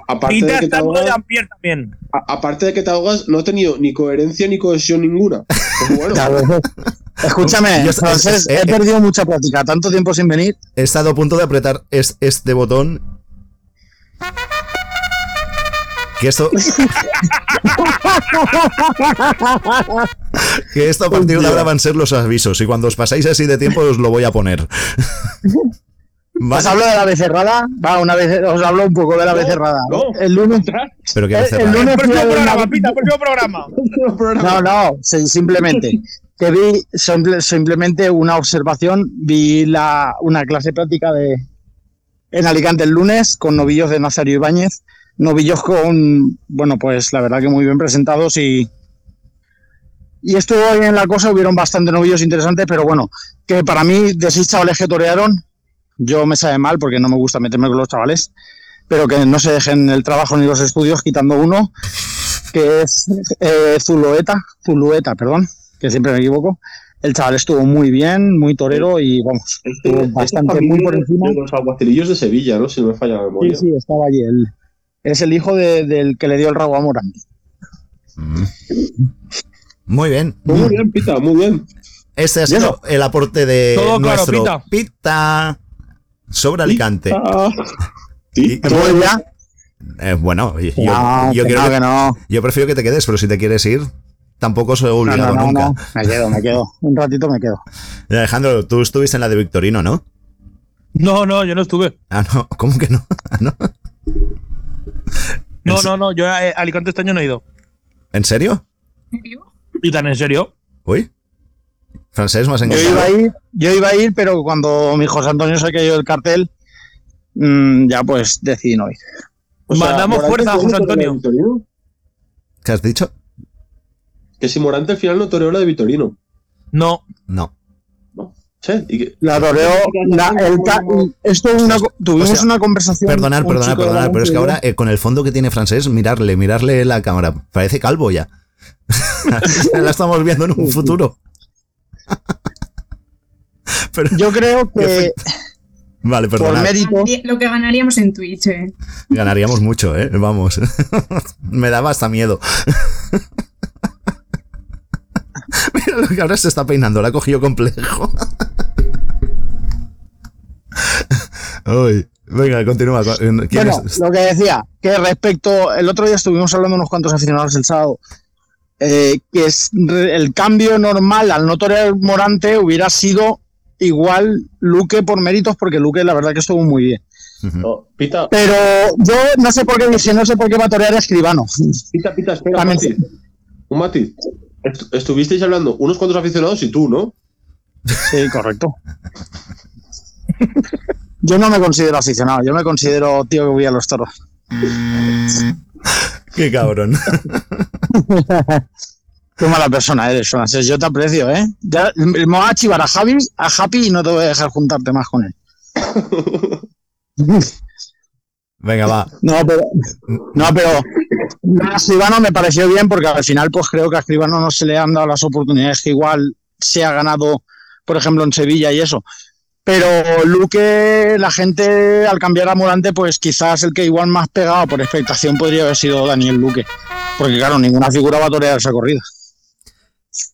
Aparte, de que te está en ahogas, Jean-Pierre también. a- aparte de que te ahogas, no ha tenido ni coherencia ni cohesión ninguna. Pues bueno, (laughs) Escúchame, Yo- Francés, eh, eh, he perdido mucha práctica, tanto tiempo sin venir. He estado a punto de apretar es- este botón. Que esto. (laughs) que esto a partir de ahora van a ser los avisos. Y cuando os pasáis así de tiempo, os lo voy a poner. (laughs) ¿Os hablo de la becerrada? Va, una vez os hablo un poco de la becerrada. El lunes. (laughs) Pero el, becerrada. el lunes fui a Próximo programa, una- Pita, próximo programa. No, no, sí, simplemente. Que vi simple- simplemente una observación, vi la, una clase práctica de en Alicante el lunes con novillos de Nazario Ibáñez, novillos con, bueno, pues la verdad que muy bien presentados y, y estuvo bien la cosa, hubieron bastante novillos interesantes, pero bueno, que para mí de seis chavales que torearon, yo me sabe mal porque no me gusta meterme con los chavales, pero que no se dejen el trabajo ni los estudios quitando uno, que es eh, Zulueta, Zulueta, perdón, que siempre me equivoco. El chaval estuvo muy bien, muy torero y vamos, estuvo bastante muy por encima. De los aguacerillos de Sevilla, ¿no? Si no me falla la Sí, memoria. sí, estaba allí. Él. Es el hijo de- del que le dio el rabo a Morán. Muy bien. Muy bien, Pita, muy bien. Este ha sido el aporte de Todo claro, nuestro Pita. Pita sobre Alicante. Sí, Y- Eh, bueno, yo, No, yo que quiero no, que- que no. yo prefiero que te quedes, pero si te quieres ir, tampoco soy obligado no, no, nunca. no. Me quedo, me quedo. Un ratito me quedo. Alejandro, tú estuviste en la de Victorino, ¿no? No, no, yo no estuve. Ah, no, ¿cómo que no? (laughs) Ah, ¿No? (laughs) No, no, no, yo a eh, Alicante este año no he ido. ¿En serio? ¿Y tan en serio? Uy. Francés, más Yo iba a ir, yo iba a ir, pero cuando mi José Antonio se cayó del cartel, mm, ya pues decidí no ir. O sea, Mandamos Morante fuerza a José Antonio. ¿Qué has dicho? Que si Morante al final no toreó la de Vitorino. No. No. Sí, y La ca- esto una, co- tuvimos O sea, una conversación. Perdonar, perdonar, perdonar, pero es que ahora eh, con el fondo que tiene francés, mirarle, mirarle la cámara. Parece calvo ya. (laughs) la estamos viendo en un futuro. (laughs) Pero- yo. Creo (laughs) que vale. Ganaría- Lo que ganaríamos en Twitch, eh. Ganaríamos mucho, ¿eh? Vamos. Me daba hasta miedo. Mira lo que ahora se está peinando, la ha cogido complejo. (laughs) Uy, venga, continúa. ¿Quién Bueno, es? lo que decía, que respecto, el otro día estuvimos hablando unos cuantos aficionados el sábado, eh, que es el cambio normal al no torear Morante hubiera sido igual Luque por méritos, porque Luque la verdad que estuvo muy bien. no, Pita, Pero yo no sé por qué dije, no sé por qué va a torear a Escribano. Pita, Pita, espera, un También- matiz. Un matiz. Est- estuvisteis hablando unos cuantos aficionados y tú, ¿no? Sí, correcto. Yo no me considero aficionado, yo me considero tío que voy a los toros. Qué cabrón. (laughs) Qué mala persona eres. Yo te aprecio, ¿eh? Ya, me voy a chivar a Javi, a Happy y no te voy a dejar juntarte más con él. (laughs) Venga, va. No, pero. No, pero. A Escribano me pareció bien porque al final, pues creo que a Escribano no se le han dado las oportunidades que igual se ha ganado, por ejemplo, en Sevilla y eso. Pero Luque, la gente al cambiar a Morante, pues quizás el que igual más pegado por expectación podría haber sido Daniel Luque. Porque claro, ninguna figura va a torear esa corrida.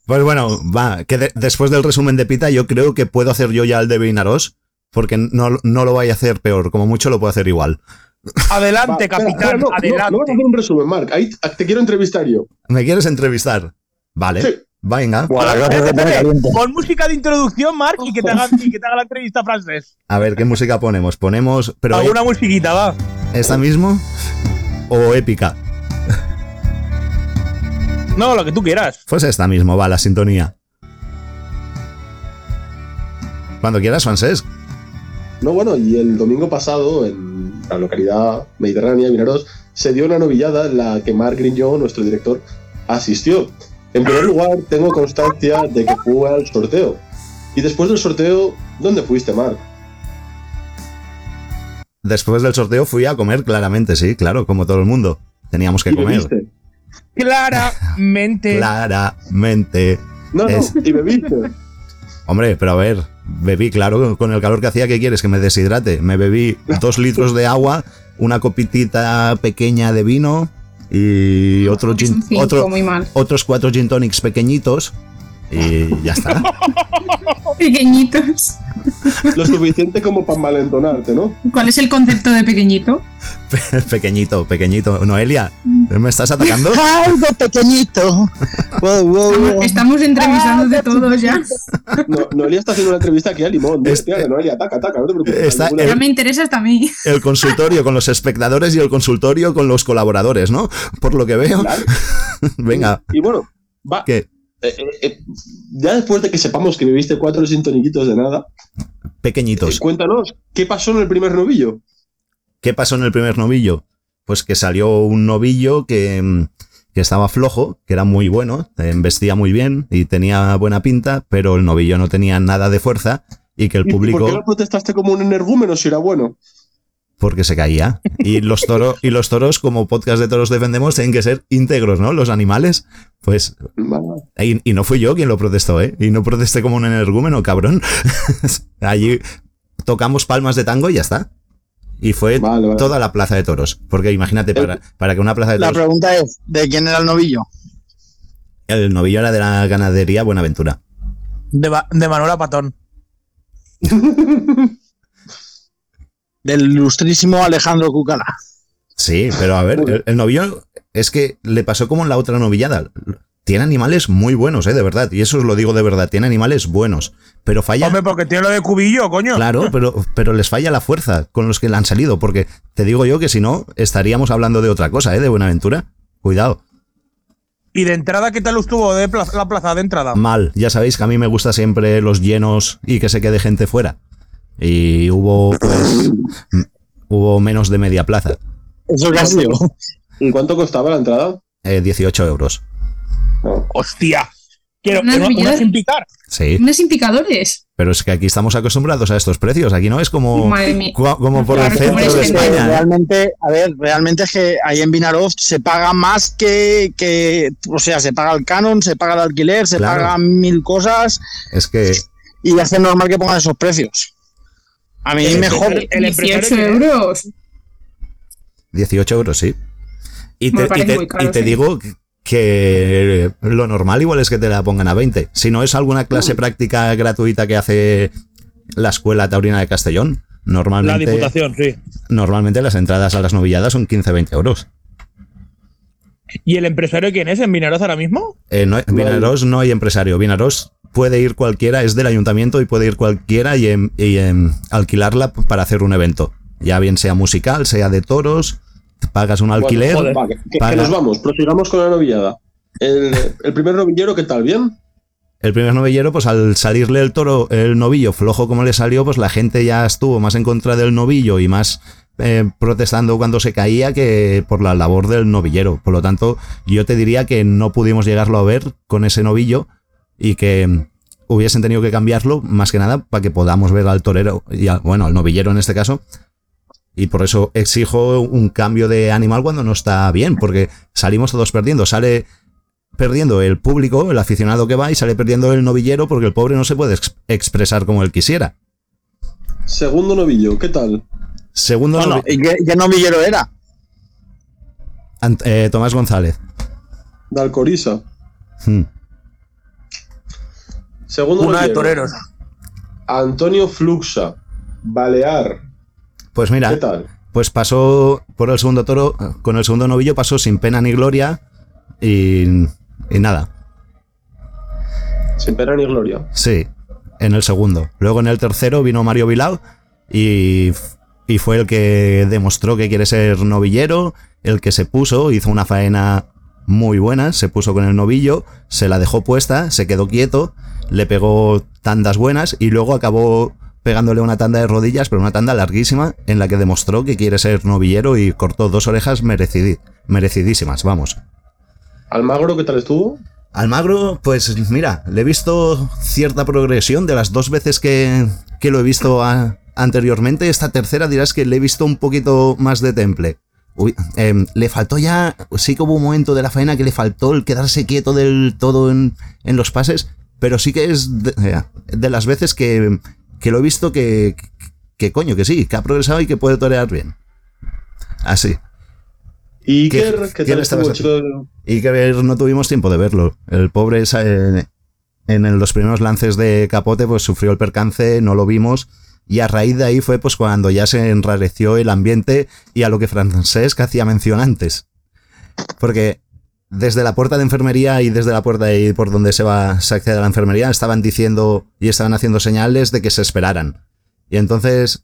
Pues bueno, va, que de- después del resumen de Pita, yo creo que puedo hacer yo ya el de Beinaros, porque no, no lo vaya a hacer peor, como mucho lo puedo hacer igual. (laughs) Adelante, Va, capitán, espera, no, no, adelante. No, vas a hacer un resumen, Marc. Ahí te quiero entrevistar yo. ¿Me quieres entrevistar? Vale, Sí. venga. Pon música de introducción, Marc, y que te haga, y que te haga la entrevista francés. A ver, ¿qué música ponemos? Ponemos, pero Alguna musiquita, va. ¿esta mismo? ¿O épica? No, lo que tú quieras. Pues esta mismo, va, la sintonía. Cuando quieras, francés. No, bueno, y el domingo pasado, en la localidad mediterránea, Vinaros, se dio una novillada en la que Marc Grignot, nuestro director, asistió. En primer lugar, tengo constancia de que fue al sorteo. Y después del sorteo, ¿dónde fuiste, Marc? Después del sorteo fui a comer, claramente, sí, claro, como todo el mundo. Teníamos que ¿Y comer. bebiste? Claramente. (laughs) Claramente. No, no, Es- y bebiste. Hombre, pero a ver, bebí, claro, con el calor que hacía, ¿qué quieres? Que me deshidrate. Me bebí (laughs) dos litros de agua, una copitita pequeña de vino y otro gin- otro- muy mal. otros cuatro gin tonics pequeñitos y ya está. (laughs) Pequeñitos. Lo suficiente como para malentonarte, ¿no? ¿Cuál es el concepto de pequeñito? (laughs) pequeñito, pequeñito. Noelia, ¿me estás atacando? (laughs) Algo pequeñito. Wow, wow, wow. Estamos entrevistando de todos ya. No, Noelia está haciendo una entrevista aquí a Limón. Hostia, Noelia, ataca, ataca, no te preocupes. Está Ninguna- Ya me interesa hasta a mí. El consultorio con los espectadores y el consultorio con los colaboradores, ¿no? Por lo que veo. (laughs) Venga, Y bueno, va. ¿qué? eh, eh, eh, ya después de que sepamos que viviste cuatro sintoniquitos de nada, Pequeñitos. eh, cuéntanos, ¿qué pasó en el primer novillo? ¿Qué pasó en el primer novillo? Pues que salió un novillo que, mm, que estaba flojo, que era muy bueno, eh, vestía muy bien y tenía buena pinta, pero el novillo no tenía nada de fuerza y que el ¿Y por qué público, no protestaste como un energúmeno si era bueno? porque se caía. Y los toros, y los toros, como podcast de toros defendemos, tienen que ser íntegros, ¿no? Los animales. Pues. Y, y no fui yo quien lo protestó, ¿eh? Y no protesté como un energúmeno, cabrón. (laughs) Allí tocamos palmas de tango y ya está. Y fue toda la plaza de toros. Porque imagínate, para, para que una plaza de La toros. pregunta es, ¿de quién era el novillo? El novillo era de la ganadería Buenaventura. De, de Manuela Patón. (laughs) Del ilustrísimo Alejandro Cucala. Sí, pero a ver, el, el novillo es que le pasó como en la otra novillada. Tiene animales muy buenos, ¿eh? De verdad. Y eso os lo digo de verdad. Tiene animales buenos. Pero falla. Hombre, porque tiene lo de cubillo, coño. Claro, (laughs) pero, pero les falla la fuerza con los que le han salido. Porque te digo yo que si no, estaríamos hablando de otra cosa, ¿eh? De Buenaventura. Cuidado. ¿Y de entrada qué tal estuvo de pla- la plaza de entrada? Mal. Ya sabéis que a mí me gusta siempre los llenos y que se quede gente fuera. Y hubo, pues. hubo menos de media plaza. Eso sido. (laughs) ¿Y cuánto costaba la entrada? Eh, 18 euros. ¡Hostia! Quiero Una una, una sin picar. Sí. Unas sin picadores. Pero es que aquí estamos acostumbrados a estos precios. Aquí no es como, como por el Claro, centro como de es que España. ¿eh? Realmente, a ver, realmente es que ahí en Vinaroz se paga más que, que, o sea, se paga el canon, se paga el alquiler, se Claro. pagan mil cosas Es que y hace normal que pongan esos precios. A mí El mejor. el empresario 18 quién es? euros. 18 euros, sí. Y te, y te- muy caro, y te sí. digo que lo normal igual es que te la pongan a 20. Si no es alguna clase práctica gratuita que hace la Escuela Taurina de Castellón, La normalmente, diputación, sí. normalmente las entradas a las novilladas son 15-20 euros. ¿Y el empresario quién es en Vinaroz ahora mismo? Eh, no, en Vinaros no hay empresario. Vinaros puede ir cualquiera, es del ayuntamiento y puede ir cualquiera y, em- y, em, alquilarla para hacer un evento. Ya bien sea musical, sea de toros, pagas un alquiler. Bueno, joder, va, que, nos vamos, prosigamos con la novillada. El, el primer novillero, ¿qué tal? ¿Bien? El primer novillero, pues al salirle el toro, el novillo flojo como le salió, pues la gente ya estuvo más en contra del novillo y más eh, protestando cuando se caía que por la labor del novillero. Por lo tanto, yo te diría que no pudimos llegarlo a ver con ese novillo y que mm, hubiesen tenido que cambiarlo más que nada para que podamos ver al torero y al, bueno, al novillero en este caso. Y por eso exijo un cambio de animal cuando no está bien, porque salimos todos perdiendo. Sale perdiendo el público, el aficionado que va, y sale perdiendo el novillero porque el pobre no se puede ex- expresar como él quisiera. Segundo novillo, ¿qué tal? Segundo Bueno, novi- ¿y qué, qué novillero era? Ant- eh, Tomás González. De Alcoriza. Hmm. Segundo Una de novillero. toreros. Antonio Fluxa. Balear. Pues mira, ¿Qué tal? pues pasó por el segundo toro, con el segundo novillo pasó sin pena ni gloria y, y nada. Sin pena ni gloria. Sí, en el segundo. Luego en el tercero vino Mario Vilao y, y fue el que demostró que quiere ser novillero, el que se puso, hizo una faena muy buena, se puso con el novillo, se la dejó puesta, se quedó quieto, le pegó tandas buenas y luego acabó pegándole una tanda de rodillas, pero una tanda larguísima, en la que demostró que quiere ser novillero y cortó dos orejas merecidísimas, vamos. Almagro, ¿qué tal estuvo? Almagro, pues mira, le he visto cierta progresión de las dos veces que, que lo he visto a- anteriormente. Esta tercera dirás que le he visto un poquito más de temple. Uy, em, le faltó ya, sí que hubo un momento de la faena que le faltó el quedarse quieto del todo en, en los pases, pero sí que es de, eh, de las veces que, que lo he visto que, que coño, que sí, que ha progresado y que puede torear bien. Así. ¿Y ¿Qué- qué, qué tal estuvo? Y que no tuvimos tiempo de verlo. El pobre eh, en el- los primeros lances de capote, pues sufrió el percance, no lo vimos. Y a raíz de ahí fue pues cuando ya se enrareció el ambiente y a lo que Francesc hacía mención antes. Porque desde la puerta de enfermería y desde la puerta ahí por donde se va se accede a la enfermería estaban diciendo y estaban haciendo señales de que se esperaran. Y entonces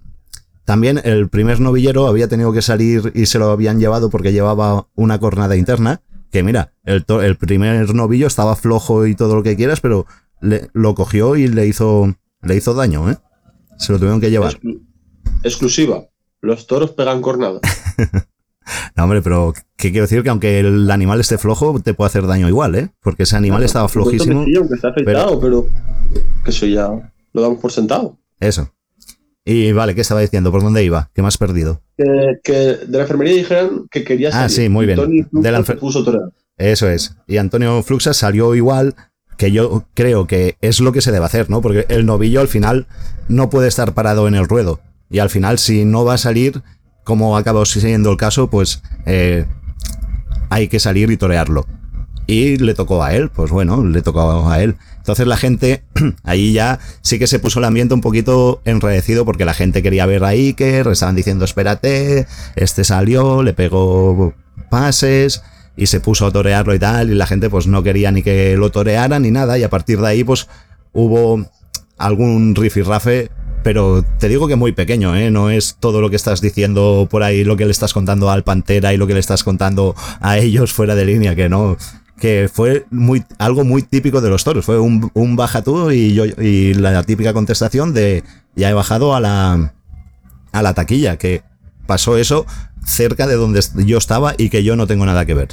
también el primer novillero había tenido que salir y se lo habían llevado porque llevaba una cornada interna. Que mira, el, el primer novillo estaba flojo y todo lo que quieras, pero le- lo cogió y le hizo, le hizo daño, ¿eh? Se lo tuvieron que llevar. Exclusiva. Los toros pegan cornada. (laughs) No, hombre, pero ¿qué quiero decir? Que aunque el animal esté flojo, te puede hacer daño igual, ¿eh? Porque ese animal estaba flojísimo. sí, aunque está afectado, pero... que eso ya lo damos por sentado. Eso. Y vale, ¿qué estaba diciendo? ¿Por dónde iba? ¿Qué has perdido? Que, que de la enfermería dijeron que quería Ah, salir. sí, muy bien. De la enfer- puso. Eso es. Y Antonio Fluxa salió igual, que yo creo que es lo que se debe hacer, ¿no? Porque el novillo al final no puede estar parado en el ruedo. Y al final, si no va a salir, como acabó siendo el caso, pues eh, hay que salir y torearlo. Y le tocó a él, pues bueno, le tocó a él. Entonces la gente, (clears throat) ahí ya sí que se puso el ambiente un poquito enredecido porque la gente quería ver a Iker, estaban diciendo espérate, este salió, le pegó pases y se puso a torearlo y tal, y la gente pues no quería ni que lo torearan ni nada, y a partir de ahí pues hubo algún rifirrafe, pero te digo que muy pequeño, ¿eh? No es todo lo que estás diciendo por ahí, lo que le estás contando al Pantera y lo que le estás contando a ellos fuera de línea, que no, que fue muy, algo muy típico de los toros, fue un, un baja tú y yo, y la típica contestación de ya he bajado a la, a la taquilla, que pasó eso cerca de donde yo estaba y que yo no tengo nada que ver.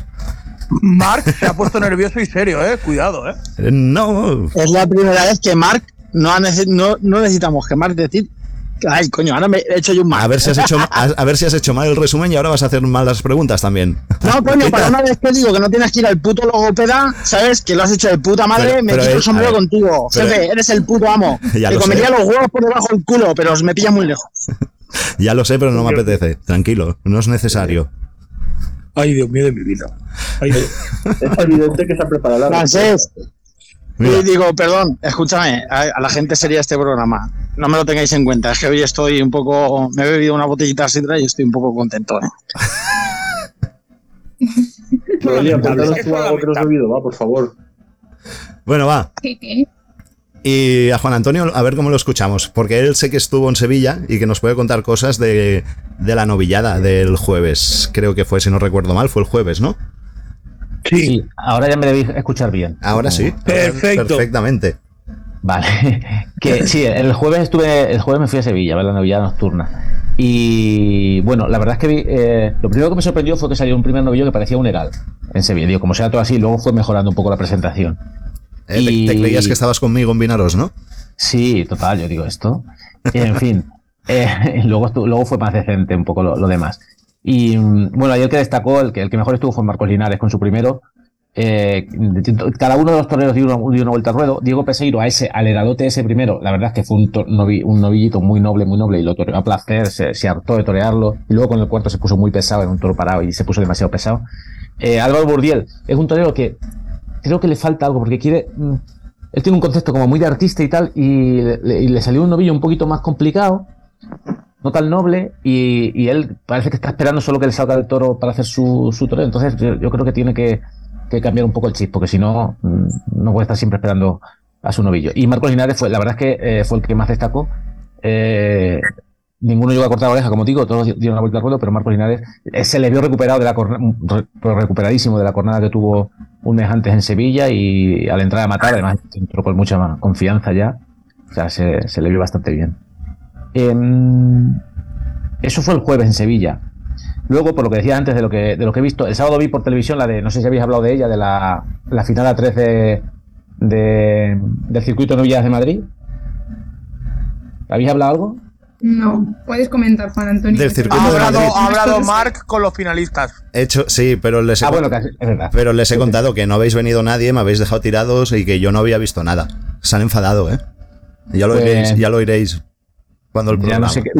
Mark se ha puesto nervioso y serio, eh. Cuidado, eh. Eh, No, Es la primera vez que Mark no, no, no necesitamos que Mark decir. Ay, coño, ahora me he hecho yo un Mark. a ver si has hecho, a, a ver si has hecho mal el resumen y ahora vas a hacer mal las preguntas también. (laughs) No, coño, para una vez que digo que no tienes que ir al puto logopeda, ¿sabes? Que lo has hecho de puta madre, Pero- me pero quito el es- sombrero ver, contigo. pero- Jefe, eres el puto amo. (laughs) Ya Te lo comería sé. los huevos por debajo del culo, pero me pilla muy lejos. (laughs) Ya lo sé, pero no me apetece. Tranquilo, no es necesario. Ay, Dios mío de mi vida. Ay, Es evidente que se ha preparado la Francés. Mira. Y digo, perdón, escúchame, a, a la gente sería este programa. No me lo tengáis en cuenta, es que hoy estoy un poco. Me he bebido una botellita de sidra y estoy un poco contento, ¿eh? (laughs) Tú algo que no has bebido, va, por favor. Bueno, va. Y a Juan Antonio, a ver cómo lo escuchamos. Porque él sé que estuvo en Sevilla y que nos puede contar cosas de, de la novillada del jueves. Creo que fue, si no recuerdo mal, fue el jueves, ¿no? Sí. ahora ya me debéis escuchar bien. Ahora sí. Perfecto. Perfectamente. Vale. (laughs) que sí, el jueves estuve, el jueves me fui a Sevilla a ver la novillada nocturna. Y bueno, la verdad es que vi, eh, lo primero que me sorprendió fue que salió un primer novillo que parecía un egal en Sevilla. Digo, como sea todo así, luego fue mejorando un poco la presentación. Eh, te- Y- te, creías que estabas conmigo en Vinaros, ¿no? Sí, total, yo digo esto. En fin, (laughs) eh, (laughs) luego, luego fue más decente un poco lo, lo demás. Y mm, bueno, el que destacó, el que, el que mejor estuvo fue Marcos Linares con su primero. Eh, cada uno de los toreros dio una, dio una vuelta al ruedo. Diego Peseiro a ese, al heradote ese primero, la verdad es que fue un, novi- un novillito muy noble, muy noble y lo toreó a placer, se, hartó de torearlo. Y luego con el cuarto se puso muy pesado, en un toro parado y se puso demasiado pesado. Eh, Álvaro Burdiel es un torero que creo que le falta algo porque quiere. mm, él tiene un concepto como muy de artista y tal, y y le salió un novillo un poquito más complicado, no tan noble, y, él parece que está esperando solo que le salga el toro para hacer su, su toreo. Entonces, yo, creo que tiene que, cambiar un poco el chip, porque si no, mm, no puede estar siempre esperando a su novillo. Y Marcos Linares fue, la verdad es que eh, fue el que más destacó. Eh, ninguno llegó a cortar la oreja, como digo, todos dieron la vuelta al ruedo, pero Marcos Linares eh, se le vio recuperado de la recuperadísimo de la jornada que tuvo un mes antes en Sevilla y a la entrada a matar, además entró con mucha confianza ya. O sea, se, se le vio bastante bien. Em, eso fue el jueves en Sevilla. Luego, por lo que decía antes de lo que, de lo que he visto, el sábado vi por televisión la de, no sé si habéis hablado de ella, de la, la final a 3 de, de- del circuito de novillas de Madrid. ¿Habéis hablado algo? No, puedes comentar, Juan Antonio. Del circuito Ha de hablado, Madrid. ha hablado Mark con los finalistas. Hecho, sí, pero les he, Ah, con- bueno, casi, es verdad. pero les he contado que no habéis venido nadie, me habéis dejado tirados y que yo no había visto nada. Se han enfadado, ¿eh? Ya lo Pues- oiréis, ya lo oiréis cuando el Ya programa. no sé qué,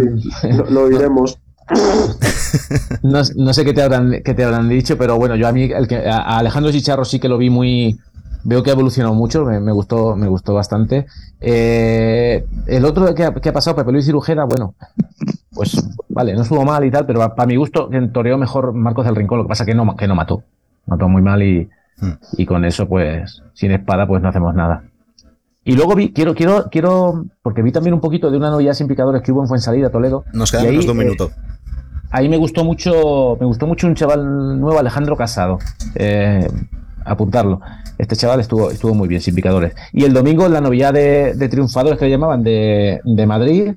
Lo, lo oiremos. (laughs) no, no sé qué te habrán, qué te habrán dicho, pero bueno, yo a mí, el que, a Alejandro Chicharro sí que lo vi muy, veo que ha evolucionado mucho, me, me gustó, me gustó bastante. Eh, el otro que ha, que ha pasado, Pepe Luis Cirujera, bueno, pues vale, no estuvo mal y tal, pero para mi gusto toreó mejor Marcos del Rincón, lo que pasa que no, que no mató. Mató muy mal y, y con eso, pues, sin espada, pues no hacemos nada. Y luego vi, quiero, quiero, quiero, porque vi también un poquito de una novia sin picadores que hubo en Fuensalida, Toledo. Nos Y queda ahí, menos de un eh, minuto. ahí me gustó mucho, me gustó mucho un chaval nuevo, Alejandro Casado. Eh, apuntarlo. Este chaval estuvo, estuvo muy bien, sin picadores. Y el domingo la novillada de, de triunfadores que le llamaban de, de Madrid,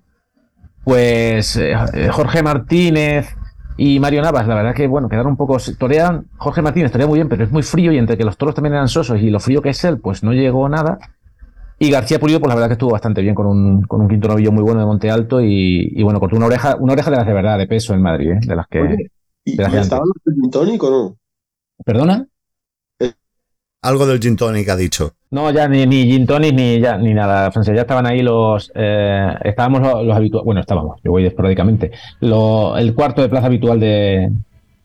pues eh, Jorge Martínez y Mario Navas, la verdad que bueno, quedaron un poco. Torean, Jorge Martínez torea muy bien, pero es muy frío y entre que los toros también eran sosos y lo frío que es él, pues no llegó nada. Y García Pulido, pues la verdad que estuvo bastante bien con un, con un quinto novillo muy bueno de Monte Alto y, y bueno, cortó una oreja, una oreja de las de verdad, de peso en Madrid, ¿eh? de las que. Oye, ¿Y, de las y los de Gin Tonic o no? ¿Perdona? Algo del gin tonic ha dicho. No, ya ni, ni gin tonic ni, ya, ni nada, Francia. Ya estaban ahí los. eh, estábamos los, los habituales. Bueno, estábamos, yo voy esporádicamente. Lo- el cuarto de plaza habitual de.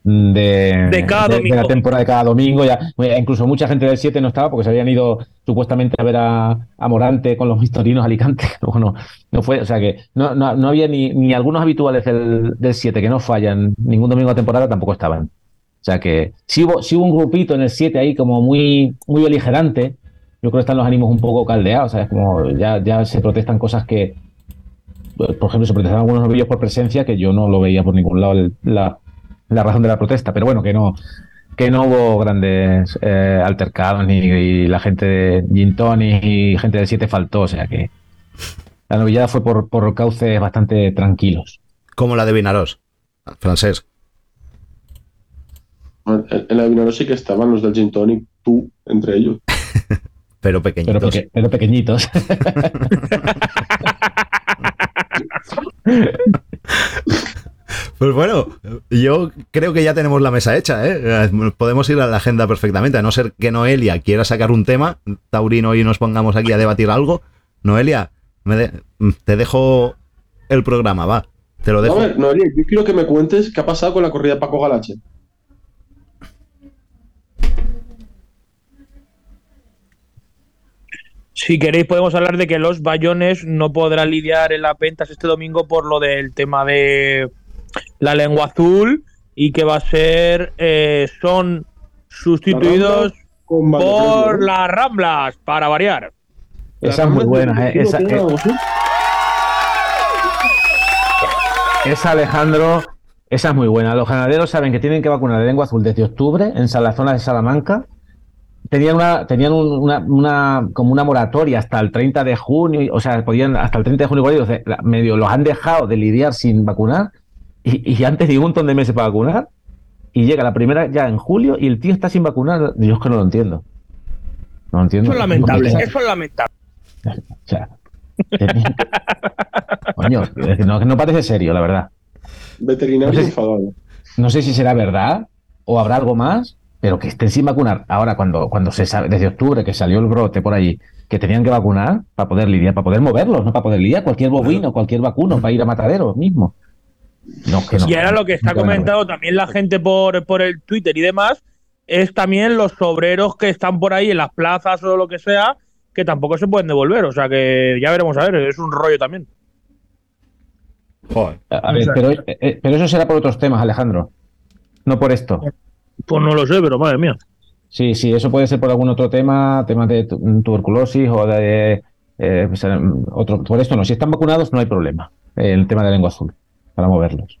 De, De cada domingo. la temporada de cada domingo. Ya, eh, incluso mucha gente del 7 no estaba porque se habían ido supuestamente a ver a, a Morante con los historinos a Alicante. (laughs) Luego no, no fue. O sea que no, no, no había ni, ni algunos habituales del, del 7 que no fallan ningún domingo de temporada tampoco estaban. O sea que si hubo, sí hubo un grupito en el 7 ahí como muy, muy beligerante. Yo creo que están los ánimos un poco caldeados, ¿sabes? Como ya, ya se protestan cosas que, por ejemplo, se protestaban algunos novillos por presencia que yo no lo veía por ningún lado el- la, la razón de la protesta. Pero bueno, que no, que no hubo grandes eh, altercados ni y la gente de Gin Tonic y gente del 7 faltó. O sea que la novillada fue por, por cauces bastante tranquilos. Como la de Vinaros. Francés. En, en la de Vinaros sí que estaban los del Gin Tonic, tú, entre ellos. (laughs) Pero pequeñitos. Pero, peque- pero pequeñitos. (laughs) (laughs) Pues bueno, yo creo que ya tenemos la mesa hecha, ¿eh? Podemos ir a la agenda perfectamente, a no ser que Noelia quiera sacar un tema, Taurino, y nos pongamos aquí a debatir algo. Noelia, me de- te dejo el programa, va. Te lo A dejo. ver, Noelia, yo quiero que me cuentes qué ha pasado con la corrida de Paco Galache. Si queréis podemos hablar de que los Bayones no podrán lidiar en las ventas este domingo por lo del tema de la lengua azul y que va a ser eh, son sustituidos por las Ramblas para variar. Esa es muy buena, ¿eh? Esa, eh, esa, Alejandro, esa es muy buena. Los ganaderos saben que tienen que vacunar de lengua azul desde octubre en la zona de Salamanca. Tenían una, tenían un- una, una- como una moratoria hasta el 30 de junio, o sea, podían hasta el 30 de junio, o sea, la- medio los han dejado de lidiar sin vacunar, y, y antes de un montón de meses para vacunar, y llega la primera ya en julio, y el tío está sin vacunar. Yo es que no lo entiendo. No lo entiendo. Eso es lamentable, eso es lamentable. o sea, Coño, no, no parece serio, la verdad. Veterinario No sé enfadado. No sé si será verdad o habrá algo más, pero que estén sin vacunar. Ahora, cuando, cuando se sabe, desde octubre que salió el brote por allí, que tenían que vacunar para poder lidiar, para poder moverlos, no para poder lidiar cualquier bovino, cualquier vacuno, para ir a mataderos mismo. No, que no. y ahora lo que está No, que no. comentando también la gente por, por el Twitter y demás es también los obreros que están por ahí en las plazas o lo que sea que tampoco se pueden devolver. O sea que ya veremos a ver, es un rollo también. A ver, pero, eh, pero eso será por otros temas, Alejandro. No por esto. Pues no lo sé, pero madre mía. Sí, sí, eso puede ser por algún otro tema, temas de tu- tuberculosis o de eh, pues, eh, otro. Por esto no, si están vacunados no hay problema. eh, El tema de lengua azul para moverlos.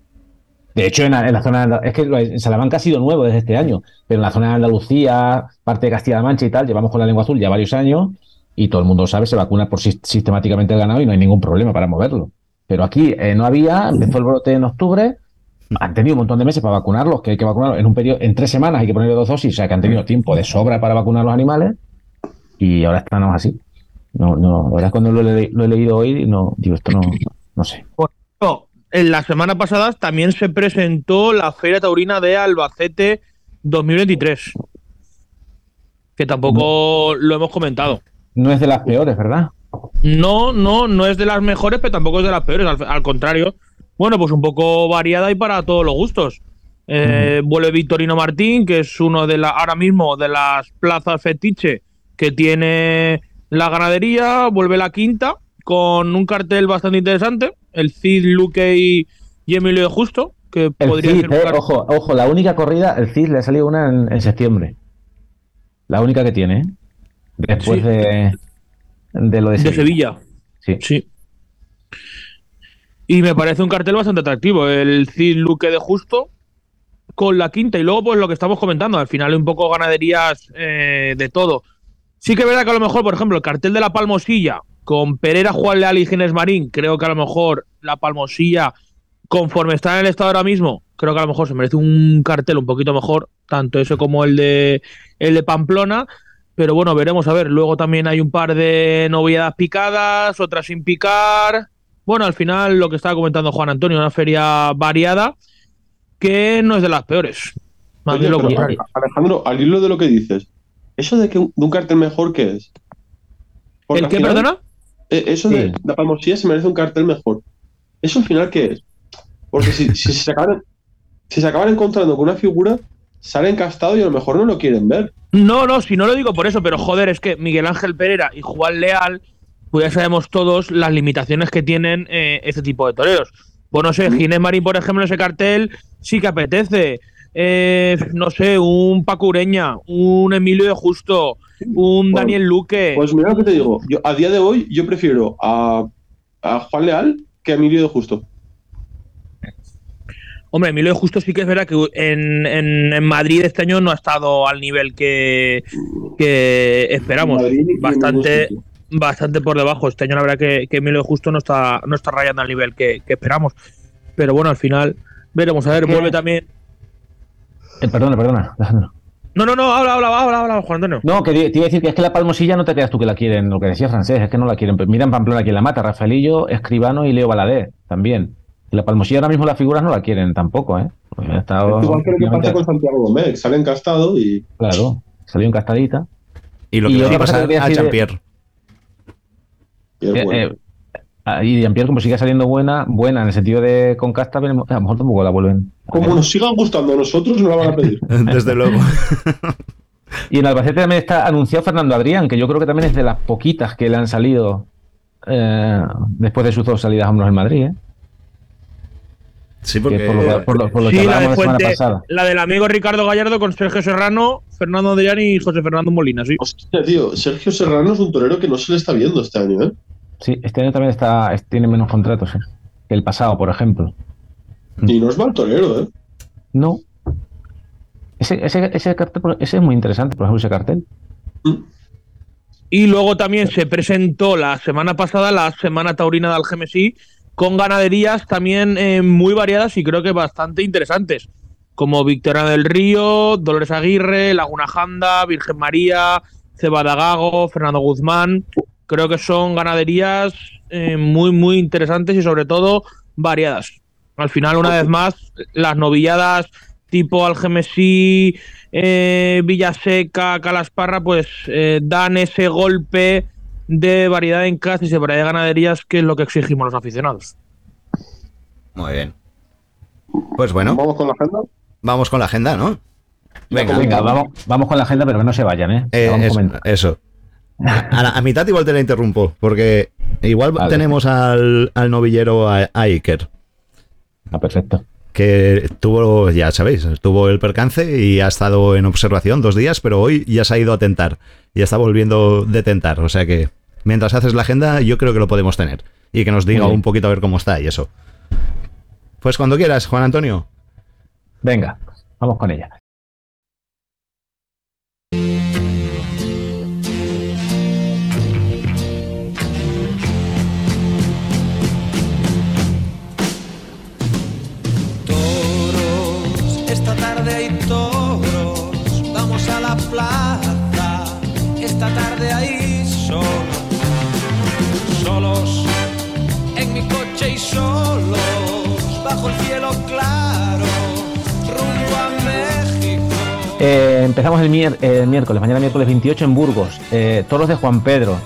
De hecho, en la, zona de es que en Salamanca ha sido nuevo desde este año, pero en la zona de Andalucía, parte de Castilla-La Mancha y tal, llevamos con la lengua azul ya varios años y todo el mundo sabe, se vacuna por sis- sistemáticamente el ganado y no hay ningún problema para moverlo. Pero aquí eh, no había, empezó el brote en octubre, han tenido un montón de meses para vacunarlos, que hay que vacunarlos en un periodo, en tres semanas hay que ponerle dos dosis, o sea que han tenido tiempo de sobra para vacunar los animales y ahora estamos así. No, no, la verdad es cuando lo lo he leído hoy, no, digo, esto no, no sé. En la semana pasada también se presentó la Feria Taurina de Albacete 2023. Que tampoco lo hemos comentado. No es de las peores, ¿verdad? No, no, no es de las mejores, pero tampoco es de las peores. Al, al contrario, bueno, pues un poco variada y para todos los gustos. Eh, Vuelve Victorino Martín, que es uno de la, ahora mismo de las plazas fetiche que tiene la ganadería, vuelve la quinta, con un cartel bastante interesante, el Cid, Luque y, y Emilio de Justo, que El podría Cid, ser eh, ojo, ojo, la única corrida, el Cid le ha salido una en, en septiembre. La única que tiene, ¿eh? Después Sí. de, de lo de de Sevilla. Sevilla. Sí. Y me parece un cartel bastante atractivo. El Cid Luque de Justo con la quinta. Y luego, pues lo que estamos comentando, al final un poco ganaderías eh, de todo. Sí que es verdad que a lo mejor, por ejemplo, el cartel de la Palmosilla con Pereira, Juan Leal y Ginés Marín, creo que a lo mejor la Palmosilla, conforme está en el estado ahora mismo, creo que a lo mejor se merece un cartel un poquito mejor, tanto ese como el de el de Pamplona. Pero bueno, veremos a ver. Luego también hay un par de novedades picadas, otras sin picar. Bueno, al final lo que estaba comentando Juan Antonio, una feria variada que no es de las peores. Más Oye, bien lo pero, contrario. Alejandro, al hilo de lo que dices, ¿eso de que un, de un cartel mejor qué es? Porque ¿El qué, final, perdona? Eh, Eso de la Palmosilla se merece un cartel mejor. ¿Eso al final qué es? Porque si, si se acaban, si se acaban encontrando con una figura, sale encastado y a lo mejor no lo quieren ver. No, no, si no lo digo por eso, pero joder, es que Miguel Ángel Pereira y Juan Leal, pues ya sabemos todos las limitaciones que tienen eh, este tipo de toreros. Pues no sé, Ginés Marín, por ejemplo, ese cartel sí que apetece. Eh, no sé, un Paco Ureña, un Emilio de Justo, un Pues- Daniel Luque. Pues mira lo que te digo, yo a día de hoy yo prefiero a, a Juan Leal que a Emilio de Justo. Hombre, Emilio de Justo sí que es verdad que en, en- en Madrid este año no ha estado al nivel que, que esperamos. Madrid Bastante, bastante por debajo. Este año la verdad que, que Emilio de Justo no está, no está rayando al nivel que, que esperamos. Pero bueno, al final veremos. A ver, ¿Qué? vuelve también. Eh, perdona, perdona. Alejandro. No, no, no, habla, habla, habla, habla, Juan Antonio. No, que te iba a decir que es que la palmosilla no te creas tú que la quieren, lo que decía francés, es que no la quieren. Pues mira en Pamplona quién la mata, Rafaelillo, Escribano y Leo Baladé también. La palmosilla ahora mismo las figuras no la quieren tampoco, ¿eh? Ha estado- Igual que lo que pasa con Santiago Gómez, sale encastado y. Claro, salió encastadita. Y lo que Y le va a pasar a Jean-Pierre. Eh, eh, ah, y Jean-Pierre, como sigue saliendo buena, buena en el sentido de con casta, a lo mejor tampoco la vuelven. Como nos sigan gustando a nosotros, no la van a pedir. (laughs) Desde luego. (laughs) Y en Albacete también está anunciado Fernando Adrián, que yo creo que también es de las poquitas que le han salido eh, después de sus dos salidas a hombros en Madrid, ¿eh? Sí, porque por lo, que- por lo- por lo que Sí, la, de la pasada. la del amigo Ricardo Gallardo con Sergio Serrano, Fernando Adrián y José Fernando Molina, sí. Hostia, tío, Sergio Serrano es un torero que no se le está viendo este año, ¿eh? Sí, este año también está, es- tiene menos contratos ¿eh? que el pasado, por ejemplo. Y no es mal torero, ¿eh? No. Ese, ese, ese cartel, ese es muy interesante, por ejemplo, ese cartel. Y luego también se presentó la semana pasada la Semana Taurina de Algemesí con ganaderías también eh, muy variadas y creo que bastante interesantes, como Victoria del Río, Dolores Aguirre, Laguna Janda, Virgen María, Cebadagago, Fernando Guzmán. Creo que son ganaderías eh, muy, muy interesantes y sobre todo variadas. Al final, una vez más, las novilladas tipo Algemesí, eh, Villaseca, Calasparra, pues eh, dan ese golpe de variedad en casas y de variedad de ganaderías que es lo que exigimos los aficionados. Muy bien. Pues bueno. ¿Vamos con la agenda? Vamos con la agenda, ¿no? Venga, Venga, vamos, vamos con la agenda, pero que no se vayan, ¿eh? Eh, es- eso. A, la- a mitad igual te la interrumpo, porque igual Vale. tenemos al, al novillero a, a Iker. Ah, perfecto. Que tuvo, ya sabéis, tuvo el percance y ha estado en observación dos días, pero hoy ya se ha ido a tentar. Y está volviendo de tentar. O sea que mientras haces la agenda, yo creo que lo podemos tener. Y que nos diga un poquito a ver cómo está y eso. Pues cuando quieras, Juan Antonio. Venga, vamos con ella. Eh, empezamos el, mier- el miércoles, mañana miércoles 28 en Burgos. Eh, toros de Juan Pedro.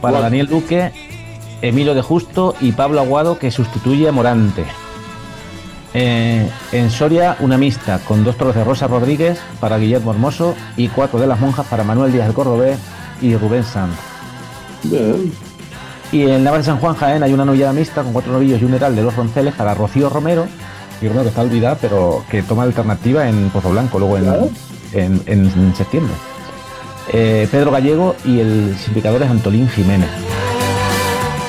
Para. Daniel Duque, Emilio de Justo y Pablo Aguado, que sustituye a Morante. Eh, en Soria, una mixta con dos toros de Rosa Rodríguez para Guillermo Hermoso y cuatro de las monjas para Manuel Díaz del Cordobés y Rubén Sanz. Bien. Y en Navas de San Juan Jaén hay una novillada mixta con cuatro novillos y un heral de los ronceles para Rocío Romero, y Romero que está olvidada, pero que toma alternativa en Pozo Blanco, luego en, en, en septiembre. Eh, Pedro Gallego y el sindicador es Antolín Jiménez.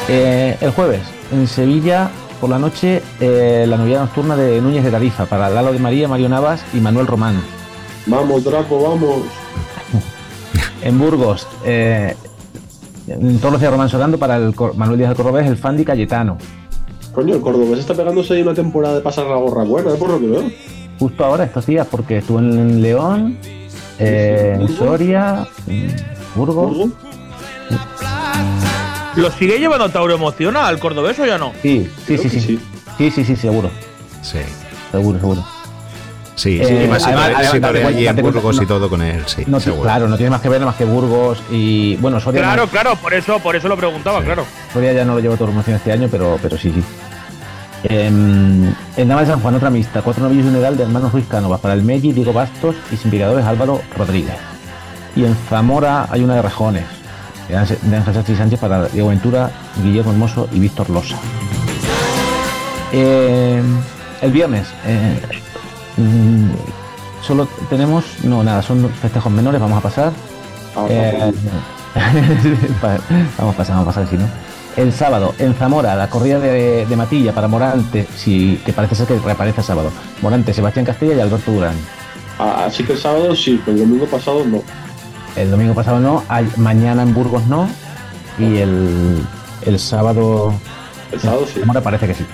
Eh, el jueves, en Sevilla, por la noche, eh, la novillada nocturna de Núñez de Tarifa para Lalo de María, Mario Navas y Manuel Román. Vamos, Draco, vamos. (laughs) En Burgos, en Toros de Román Solando para el Manuel Díaz del Cordobés, el Fandi Cayetano. Coño, el cordobés está pegándose ahí una temporada de pasar la gorra buena, por lo que veo. Justo ahora, estos días, porque estuvo en León, eh, en Soria, en Burgos. ¿Lo sigue llevando Tauro Emociona al cordobés o ya no? Sí, sí, sí, sí. Sí, sí, sí, seguro. Sí. Seguro, seguro. Sí, Eh, sí, y más además- además, date de allí en Burgos y no- todo con él, sí, No, claro, no tiene más que ver más que Burgos y bueno, Soria, Claro, no- claro, por eso, por eso lo preguntaba, claro. Soria ya no lo llevo todo promoción este año, pero, pero sí, sí. En, en Nava de San Juan, otra mixta, cuatro novillos y un heral de hermanos Ruiz Cánovas para el Meggi, Diego Bastos y sin picadores Álvaro Rodríguez. Y en Zamora hay una de Rejones, de Ángel de Ángel Sánchez Sánchez para Diego Ventura, Guillermo Hermoso y Víctor Losa. Eh, el viernes, eh, mm, solo tenemos, no, nada, son festejos menores, vamos a pasar. Eh, (laughs) pa- vamos a pasar, vamos a pasar si no. El sábado, en Zamora, la corrida de, de Matilla para Morante, sí, que parece ser que reaparece el sábado. Morante, Sebastián Castilla y Alberto Durán. Ah, Así que el sábado sí, pero el domingo pasado no. El domingo pasado no, hay- mañana en Burgos no, y el, el sábado. El sábado sí. Zamora parece que sí.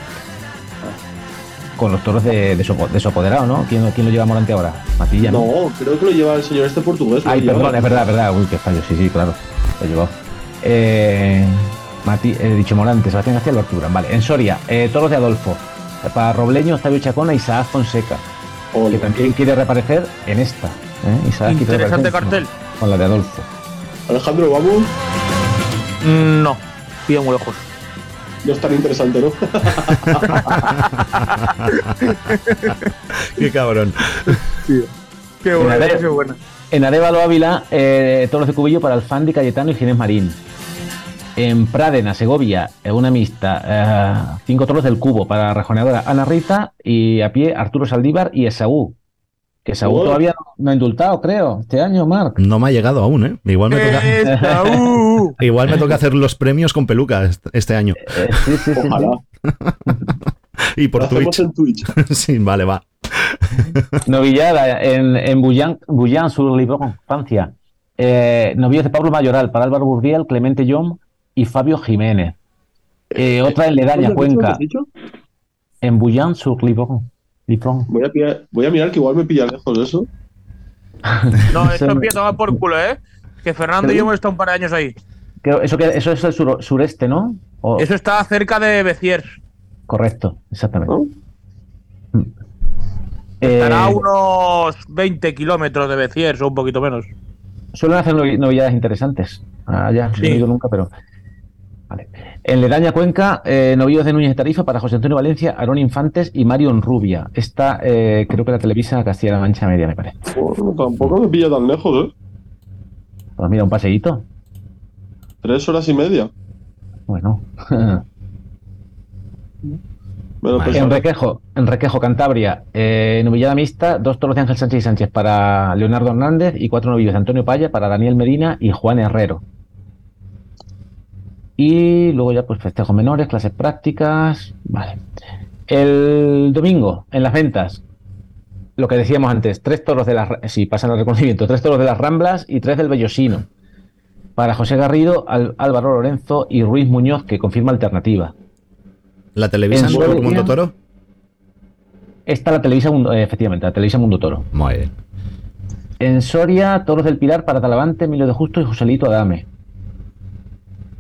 Con los toros de, de, su, de su apoderado, ¿no? ¿Quién, quién lo lleva Morante ahora? Matilla, ¿no? No, creo que lo lleva el señor este portugués. Ay, lleva. perdón, es verdad, es verdad. Uy, qué fallo, sí, sí, claro. Lo llevó. Eh, Mati, he dicho Morante, Sebastián García, Alberto Durán. Vale, en Soria, eh, toros de Adolfo. Para Robleño, Octavio Chacón e Isaac Fonseca. Que también quiere reaparecer en esta. ¿eh? Isaac quiere Interesante reaparecer cartel. Con, con la de Adolfo. Alejandro, vamos. Mm, No, pido muy lejos. No es tan interesante, ¿no? (laughs) Qué cabrón. Qué En Are- En Arevalo Ávila, eh, toros de cubillo para el Fandi, Cayetano y Ginés Marín. En Pradena, Segovia, eh, una mixta, eh, cinco toros del cubo para rejoneadora Ana Rita y a pie Arturo Saldívar y Esaú. Que Esaú Oh. todavía no ha indultado, creo, este año, Marc. No me ha llegado aún, ¿eh? Igual me toca, (laughs) igual me toca hacer los premios con peluca est- este año. Eh, sí, sí, sí, Ojalá. (laughs) y por Twitch. en Twitch. (laughs) sí, vale, va. Novillada en, en sur Libón, Francia. Eh, novillos de Pablo Mayoral para Álvaro Burriel, Clemente John y Fabio Jiménez. Eh, otra en Ledaña. Cuenca. ¿Has dicho? En Bouillán sur. Libón. Voy a, pillar- voy a mirar que igual me pilla lejos eso. (laughs) (laughs) No, esto empieza a por culo, ¿eh? Que Fernando y yo hemos estado un par de años ahí. Creo- eso, que, eso es el sur- sureste, ¿no? O- Eso está cerca de Beciers. Correcto, exactamente. Mm. Estará a Eh, unos 20 kilómetros de Beciers o un poquito menos. Suelen hacer novedades interesantes. Ah, ya, no he ido nunca, pero. Vale. En Ledaña Cuenca, eh, novillos de Núñez de Tarifa para José Antonio Valencia, Aarón Infantes y Marion Rubia. Esta, eh, creo que la televisa Castilla-La Mancha Media, me parece. Bueno, tampoco me pilla tan lejos, ¿eh? Pues mira, un paseíto. Tres horas y media. Bueno. (laughs) Lo en. Requejo, en Requejo, Cantabria, eh, novillada mixta, dos toros de Ángel Sánchez y Sánchez para Leonardo Hernández y cuatro novillos de Antonio Paya para Daniel Medina y Juan Herrero. Y luego ya pues festejos menores, clases prácticas. Vale. El domingo, en las ventas, lo que decíamos antes, tres toros de las si pasan al reconocimiento, tres toros de las Ramblas y tres del Bellosino. Para José Garrido, Al- Álvaro Lorenzo y Ruiz Muñoz, que confirma alternativa. ¿La televisan En por Mundo Toro? Esta la Televisa Mundo, eh, efectivamente, la Televisa Mundo Toro. Muy bien. En Soria, Toros del Pilar para Talavante, Emilio de Justo y Joselito Adame.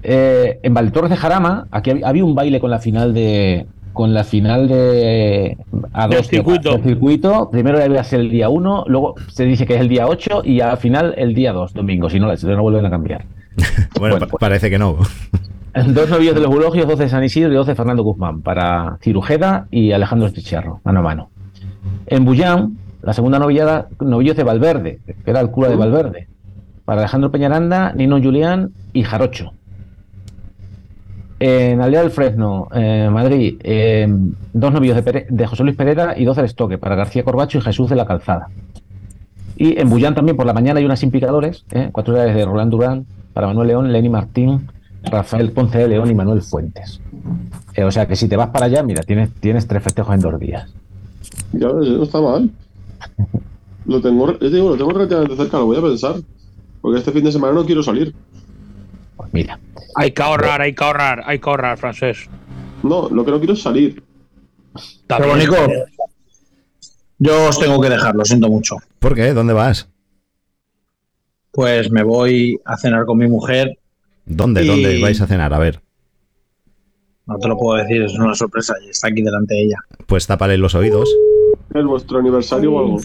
Eh, en Valdetorres de Jarama, aquí hab- había un baile con la final de con la final de a Del dos circuito. del circuito. Primero a ser el día 1, luego se dice que es el día 8 y al final el día 2, domingo, si no, si no vuelven a cambiar. (laughs) Bueno, pa- parece que no. (laughs) Dos novillos de los Bulogios, dos de San Isidro y dos de Fernando Guzmán, para Cirujeda y Alejandro Esticharro, mano a mano. En Bullán, la segunda novillada, novillos de Valverde, que era el cura de Valverde, para Alejandro Peñaranda, Nino Julián y Jarocho. En Aldea del Fresno, eh, Madrid, eh, dos novios de, José Luis Pereira y dos del Estoque para García Corbacho y Jesús de la Calzada. Y en Bullán también por la mañana hay unas sin picadores, eh, cuatro horas de Roland Durán para Manuel León, Lenny Martín, Rafael Ponce de León y Manuel Fuentes. Eh, o sea que si te vas para allá, mira, tienes, tienes tres festejos en dos días. Ya no está mal. Lo tengo, yo digo, lo tengo relativamente cerca, lo voy a pensar. Porque este fin de semana no quiero salir. Pues mira. Hay que ahorrar, hay que ahorrar, hay que ahorrar, francés. No, lo que no quiero es salir. Pero Nico, yo os tengo que dejar, lo siento mucho. ¿Por qué? ¿Dónde vas? Pues me voy a cenar con mi mujer. ¿Dónde? Y- ¿Dónde vais a cenar? A ver, No te lo puedo decir, es una sorpresa y está aquí delante de ella. pues tápale los oídos. ¿Es vuestro aniversario o algo?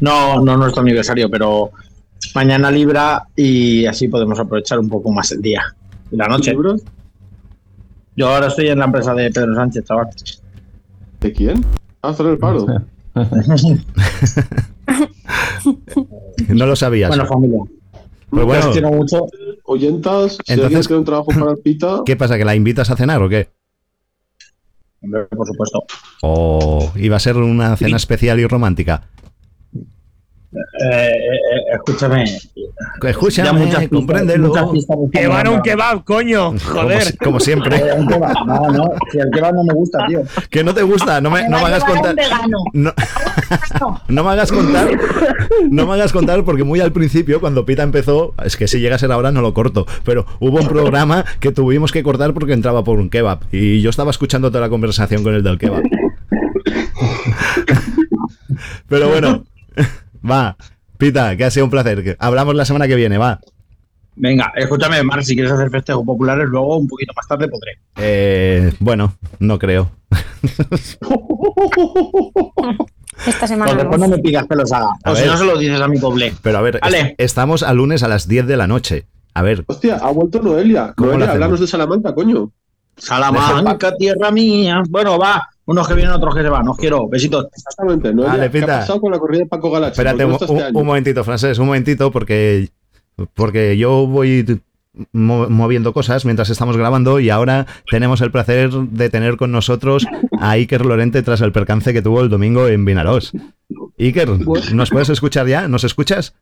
No, no nuestro aniversario, pero mañana libra y así podemos aprovechar un poco más el día y la noche. Yo ahora estoy en la empresa de Pedro Sánchez, chaval. ¿De quién? Ah, hacer el paro. (laughs) No lo sabías. Bueno, familia. Pues bueno, quiero mucho. Oyentas, si Entonces- alguien tiene un trabajo para el pita, ¿qué pasa? ¿Que la invitas a cenar o qué? Hombre, por supuesto. ¿O iba a ser una cena especial y romántica? Eh, eh, eh, escúchame. Escúchame, Ya muchas compréndelo. Que van a un kebab, coño. Joder. como siempre. Eh, un kebab. No, no, si el kebab no me gusta, tío. Que no te gusta, no me, no me hagas contar. No, (laughs) no me hagas contar. No me hagas contar porque muy al principio, cuando Pita empezó, es que si llega a ser ahora no lo corto, pero hubo un programa que tuvimos que cortar porque entraba por un kebab y yo estaba escuchando toda la conversación con el del kebab. (laughs) Pero bueno, va, Pita, que ha sido un placer. que Hablamos la semana que viene, va. Venga, escúchame, Mar, si quieres hacer festejos populares, luego un poquito más tarde podré. Eh, bueno, no creo. (laughs) Esta semana Pues después no. me pidas que los haga. A O si no se lo dices a mi doble. Pero a ver, Vale. est- estamos a lunes a las 10 de la noche. A ver, hostia, ha vuelto Noelia. ¿Cómo lo Noelia, háblanos de Salamanca, coño. Salamanca, tierra mía. Bueno, va. Unos que vienen, otros que se van. Os quiero. Besitos. Exactamente, Noelia. Vale, ¿Qué Pita. ha pasado con la corrida de Paco Galachi? Espérate ¿Por un, qué no este un- año? un momentito, Francés, un momentito, porque, porque yo voy mo- moviendo cosas mientras estamos grabando y ahora tenemos el placer de tener con nosotros a Iker Lorente tras el percance que tuvo el domingo en Vinarós. Iker, ¿nos puedes escuchar ya? ¿Nos escuchas?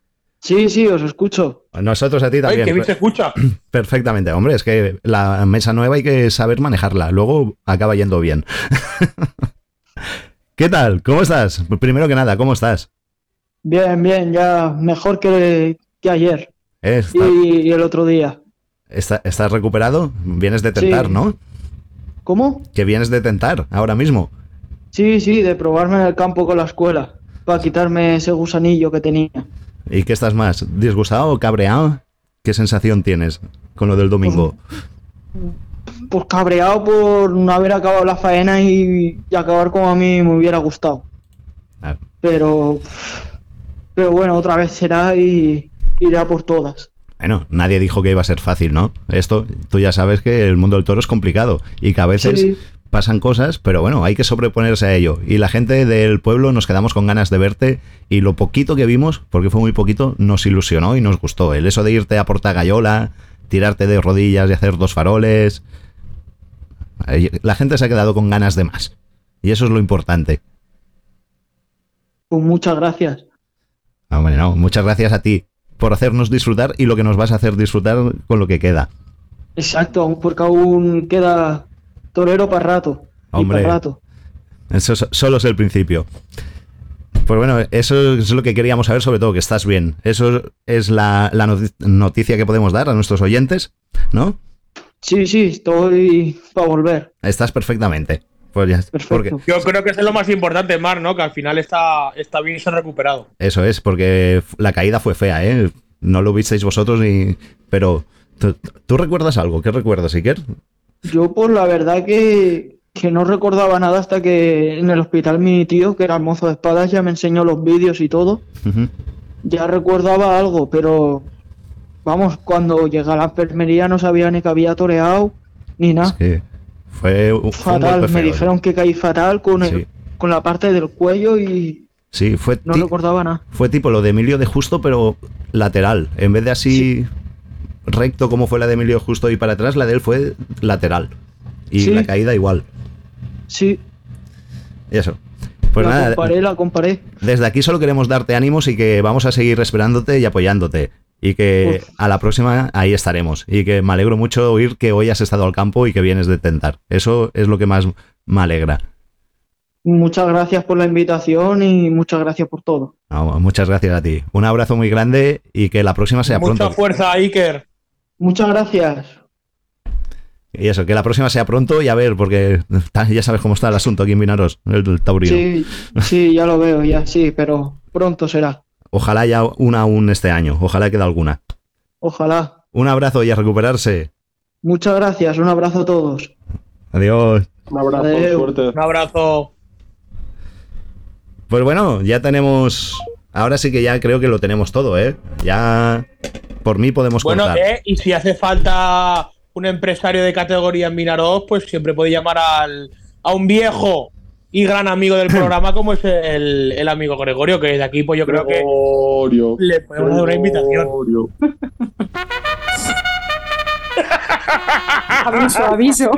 Sí, sí, os escucho. Nosotros a ti Ay, también. que bien se escucha. (clears throat) Perfectamente, hombre, es que la mesa nueva hay que saber manejarla, luego acaba yendo bien. (laughs) ¿Qué tal? ¿Cómo estás? Primero que nada, ¿cómo estás? Bien, bien, ya mejor que, que ayer ¿Eh? ¿Está- y, y el otro día. está- ¿Estás recuperado? Vienes de tentar, Sí. ¿no? ¿Cómo? Que vienes de tentar ahora mismo. Sí, sí, de probarme en el campo con la escuela para quitarme ese gusanillo que tenía. ¿Y qué estás más? ¿Disgustado o cabreado? ¿Qué sensación tienes con lo del domingo? Pues cabreado por no haber acabado la faena y, y acabar como a mí me hubiera gustado. Ah. Pero, pero bueno, otra vez será y iré a por todas. Bueno, nadie dijo que iba a ser fácil, ¿no? Esto, tú ya sabes que el mundo del toro es complicado y que a veces Sí. Pasan cosas, pero bueno, hay que sobreponerse a ello. Y la gente del pueblo nos quedamos con ganas de verte y lo poquito que vimos, porque fue muy poquito, nos ilusionó y nos gustó. El eso de irte a Portagayola, tirarte de rodillas y hacer dos faroles. La gente se ha quedado con ganas de más. Y eso es lo importante. Pues muchas gracias. Hombre, no, muchas gracias a ti por hacernos disfrutar y lo que nos vas a hacer disfrutar con lo que queda. Exacto, porque aún queda torero para rato. y Hombre. para rato. Eso so- solo es el principio. Pues bueno, eso es lo que queríamos saber, sobre todo que estás bien. Eso es la, la noti- noticia que podemos dar a nuestros oyentes, ¿no? Sí, sí, estoy para volver. Estás perfectamente. Pues ya, porque Yo creo que eso es lo más importante, Mar, ¿no? Que al final está, está bien y se ha recuperado. eso es, porque la caída fue fea, ¿eh? No lo visteis vosotros ni... Pero, ¿tú, tú recuerdas algo? ¿Qué recuerdas, Iker? Yo, pues la verdad que, que no recordaba nada hasta que en el hospital mi tío, que era el mozo de espadas, ya me enseñó los vídeos y todo. Ya recordaba algo, pero vamos, cuando llegué a la enfermería no sabía ni que había toreado ni nada. Sí. Fue, un- fue un fatal, me ¿eh? dijeron que caí fatal con, el- Sí. con la parte del cuello y, Sí, fue, No recordaba nada. fue tipo lo de Emilio de Justo, pero lateral. En vez de así recto como fue la de Emilio Justo y para atrás, la de él fue lateral. Y Sí. la caída igual. Sí, Y eso. Pues la nada, comparé, la comparé. desde aquí solo queremos darte ánimos y que vamos a seguir esperándote y apoyándote. Y que a la próxima ahí estaremos. Y que me alegro mucho oír que hoy has estado al campo y que vienes de tentar. Eso es lo que más me alegra. Muchas gracias por la invitación y muchas gracias por todo. No, muchas gracias a ti. Un abrazo muy grande y que la próxima sea Mucha pronto. fuerza, Iker. Muchas gracias. Y eso, que la próxima sea pronto y a ver, porque ya sabes cómo está el asunto aquí en Vinaros, el, el taurino. Sí, sí, ya lo veo, ya sí, pero pronto será. Ojalá haya una aún este año, ojalá quede alguna. Ojalá. Un abrazo y a recuperarse. Muchas gracias, un abrazo a todos. Adiós. Un abrazo, suerte. Un abrazo. Pues bueno, ya tenemos. Ahora sí que ya creo que lo tenemos todo, ¿eh? Ya. Por mí podemos Bueno, cortar. eh, y si hace falta un empresario de categoría en Vinaroz, pues siempre puede llamar al, a un viejo y gran amigo del (laughs) programa como es el, el amigo Gregorio, que desde aquí pues yo creo que Gregorio. le podemos dar una invitación. (laughs) (laughs) Aviso, aviso.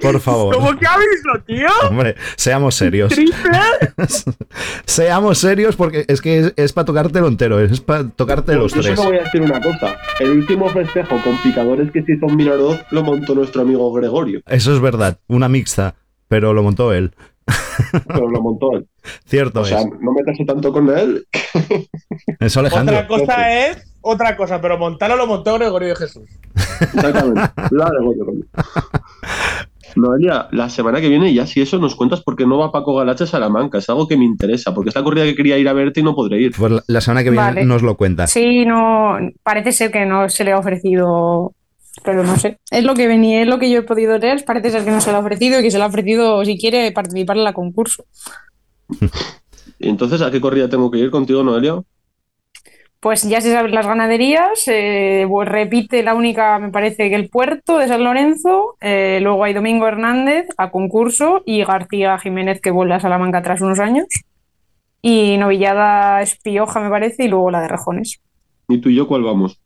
Por favor. ¿Cómo que aviso, tío? Hombre, seamos serios. (laughs) seamos serios porque es que es, para tocártelo entero, es para tocarte los Yo tres. solo voy a decir una cosa. El último festejo con picadores que se hizo en Vinaroz lo montó nuestro amigo Gregorio. Eso es verdad, una mixta, pero lo montó él. (laughs) Pero lo montó él. Cierto O sea, es. no meterse tanto con él. Eso Alejandro. Otra cosa es otra cosa, pero montarlo lo montó Gregorio de Jesús. Exactamente. La Gregorio. Noelia, la semana que viene ya si eso nos cuentas porque no va Paco Galache a Salamanca. Es algo que me interesa, porque es la corrida que quería ir a verte y no podré ir. Pues la- la semana que viene Vale. nos lo cuenta. Sí, no, parece ser que no se le ha ofrecido, pero no sé. Es lo que venía, es lo que yo he podido leer, parece ser que no se le ha ofrecido y que se le ha ofrecido si quiere participar en la concurso. Y (laughs) entonces, ¿a qué corrida tengo que ir contigo, Noelia? Pues ya se saben las ganaderías, eh, pues repite la única, me parece que el puerto de San Lorenzo, eh, luego hay Domingo Hernández a concurso y García Jiménez que vuelve a Salamanca tras unos años. Y Novillada Espioja, me parece, y luego la de Rejones. ¿Y tú y yo cuál vamos?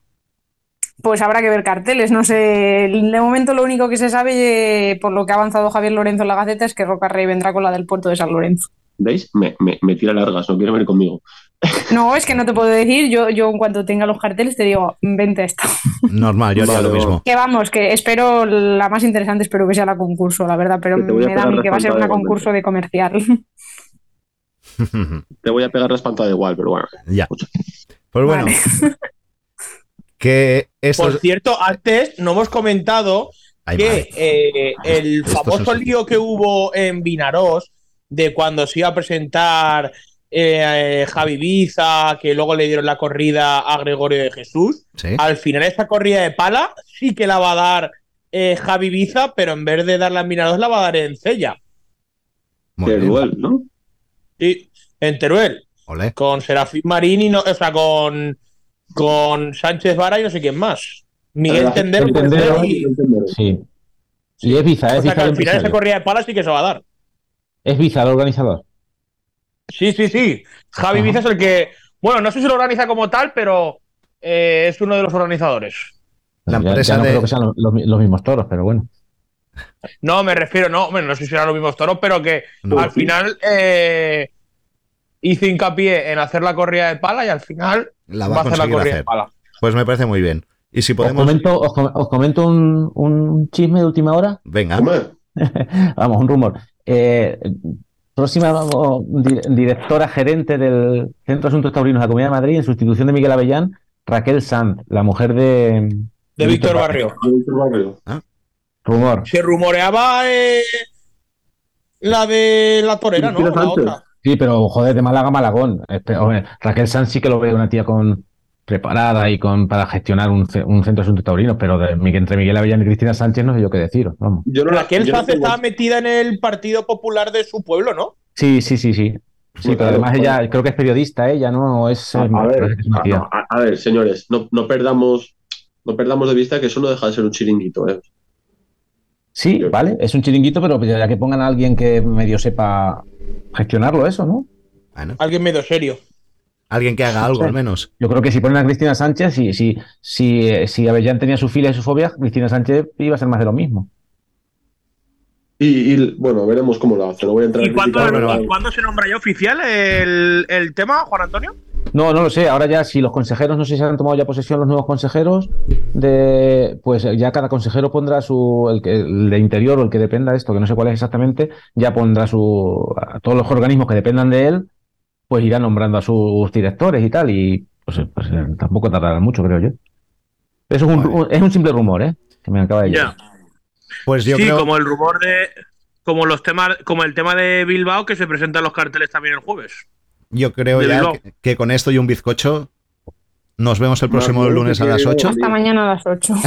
Pues habrá que ver carteles, no sé. De momento lo único que se sabe, eh, por lo que ha avanzado Javier Lorenzo en la Gaceta, es que Roca Rey vendrá con la del puerto de San Lorenzo. ¿Veis? Me, me, me tira largas, no quiere venir conmigo. No, es que no te puedo decir, yo, yo en cuanto tenga los carteles te digo, vente esta. Normal, yo haría Vale, lo mismo. Que vamos, que espero la más interesante, espero que sea la concurso, la verdad, pero a me da a mí que va a ser una concurso de comercial. (laughs) Te voy a pegar la espantada igual, pero bueno. ya. Pues bueno. (laughs) Que esto Por cierto, antes no hemos comentado Ay, que eh, el famoso lío que hubo en Vinaros de cuando se iba a presentar eh, eh, Javi Biza, que luego le dieron la corrida a Gregorio de Jesús. Sí. Al final esta corrida de pala sí que la va a dar eh, Javi Biza, pero en vez de darla en Vinaros la va a dar en Cella. Muy bien. Teruel, ¿no? Sí, en Teruel. Con Serafín Marín y no, o sea, con, con Sánchez Vara y no sé quién más. Miguel Tendero, Tendero. y- Sí. Y es Biza, o es sea, Biza el al final esa corrida de pala sí que se va a dar. Es Biza el organizador. Sí, sí, sí. Javi Ajá. Biza es el que. Bueno, no sé si lo organiza como tal, pero eh, es uno de los organizadores. La Ya- ya empresa no de- creo que sean los, los- los mismos toros, pero bueno. No, me refiero, no, bueno, no sé si serán los mismos toros, pero que No. al final eh, hizo hincapié en hacer la corrida de pala y al final La va va a hacer la corrida hacer. de pala. Pues me parece muy bien. Y si Os podemos. comento, os com- os comento un, un chisme de última hora. Venga. (laughs) Vamos, un rumor. Eh, próxima vamos, di- directora gerente del Centro de Asuntos Taurinos de la Comunidad de Madrid, en sustitución de Miguel Avellán, Raquel Sanz, la mujer de, De Víctor Barrio. Víctor Barrio. Rumor. Se rumoreaba eh, la de la torera, ¿no? La otra. Sí, pero joder, de Málaga a Malagón. Este, hombre, Raquel Sanz sí que lo veo una tía con preparada y con para gestionar un, un centro de asuntos taurinos, pero de, Miguel- entre Miguel Avellán y Cristina Sánchez no sé yo qué deciros. Vamos. Yo no la- Raquel no tengo- estaba metida en el Partido Popular de su pueblo, ¿no? Sí, sí, sí, sí. Sí, pero además claro, ella creo que es periodista, ella no es. A, eh, a ver, a, ver, señores, no, no perdamos no perdamos de vista que eso no deja de ser un chiringuito, ¿eh? Sí, vale, es un chiringuito, pero ya que pongan a alguien que medio sepa gestionarlo, eso, ¿no? Alguien medio serio. Alguien que haga algo, Sí. al menos. Yo creo que si ponen a Cristina Sánchez, si, si, si, eh, si Avellán tenía su filia y su fobia, Cristina Sánchez iba a ser más de lo mismo. Y, y, bueno, veremos cómo lo hace. No voy a entrar ¿Y a cuándo, criticar, y cuándo se nombra ya oficial el, el tema, Juan Antonio? No, no lo sé. Ahora ya, si los consejeros, no sé si han tomado ya posesión los nuevos consejeros, de, pues ya cada consejero pondrá su, el, que- el de interior o el que dependa de esto, que no sé cuál es exactamente, ya pondrá su, a todos los organismos que dependan de él, pues irá nombrando a sus directores y tal, y pues, pues, eh, tampoco tardará mucho, creo yo. Eso es un, un- es un simple rumor, ¿eh? Que me acaba de llegar. Ya. Pues yo sí, creo. como el rumor de. Como los temas, como el tema de Bilbao que se presentan los carteles también el jueves. Yo creo de ya que, que con esto y un bizcocho nos vemos el próximo lunes a las 8. Hasta mañana a las 8. (laughs)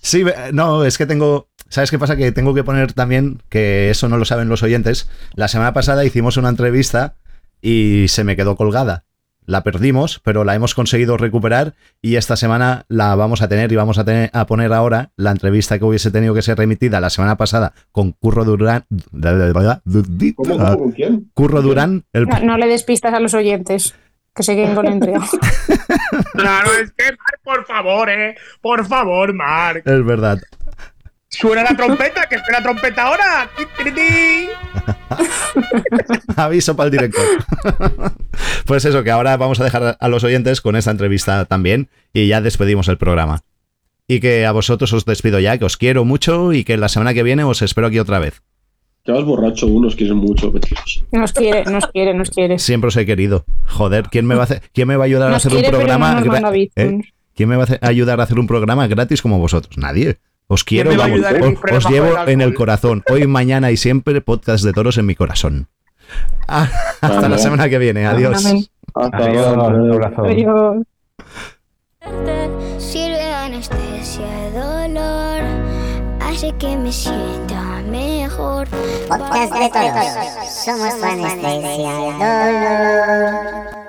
Sí, no, es que tengo. ¿Sabes qué pasa? Que tengo que poner también, que eso no lo saben los oyentes. La semana pasada hicimos una entrevista y se me quedó colgada. La perdimos, pero la hemos conseguido recuperar y esta semana la vamos a tener y vamos a, tener, a poner ahora la entrevista que hubiese tenido que ser remitida la semana pasada con Curro Durán. ¿Cómo, cómo, con quién? Curro Durán, el, No, no le despistas a los oyentes, que se queden con la (laughs) entrega. Claro, es que, Marc, por favor, eh. Por favor, Marc. es verdad. Suena la trompeta, que es la trompeta ahora. (laughs) Aviso para el director. (laughs) pues eso, que ahora vamos a dejar a los oyentes con esta entrevista también y ya despedimos el programa. Y que a vosotros os despido ya, que os quiero mucho y que la semana que viene os espero aquí otra vez. Ya vas borracho, unos quieren mucho. Nos quiere, nos quiere, nos quiere. Siempre os he querido. Joder, ¿quién me va a, hacer, ¿quién me va a ayudar a Nos hacer un quiere, pero programa? no ¿Eh? ¿Quién me va a hacer- ayudar a hacer un programa gratis como vosotros? Nadie. Os quiero, vamos, os- os llevo en el corazón. Hoy, mañana y siempre, podcast de toros en mi corazón. (laughs) Ah, hasta la semana que viene. Adiós. Hasta Adiós, un abrazo. Adiós. Sirve anestesia dolor, hace que me sienta mejor. Podcast de toros. Somos tu anestesia de dolor.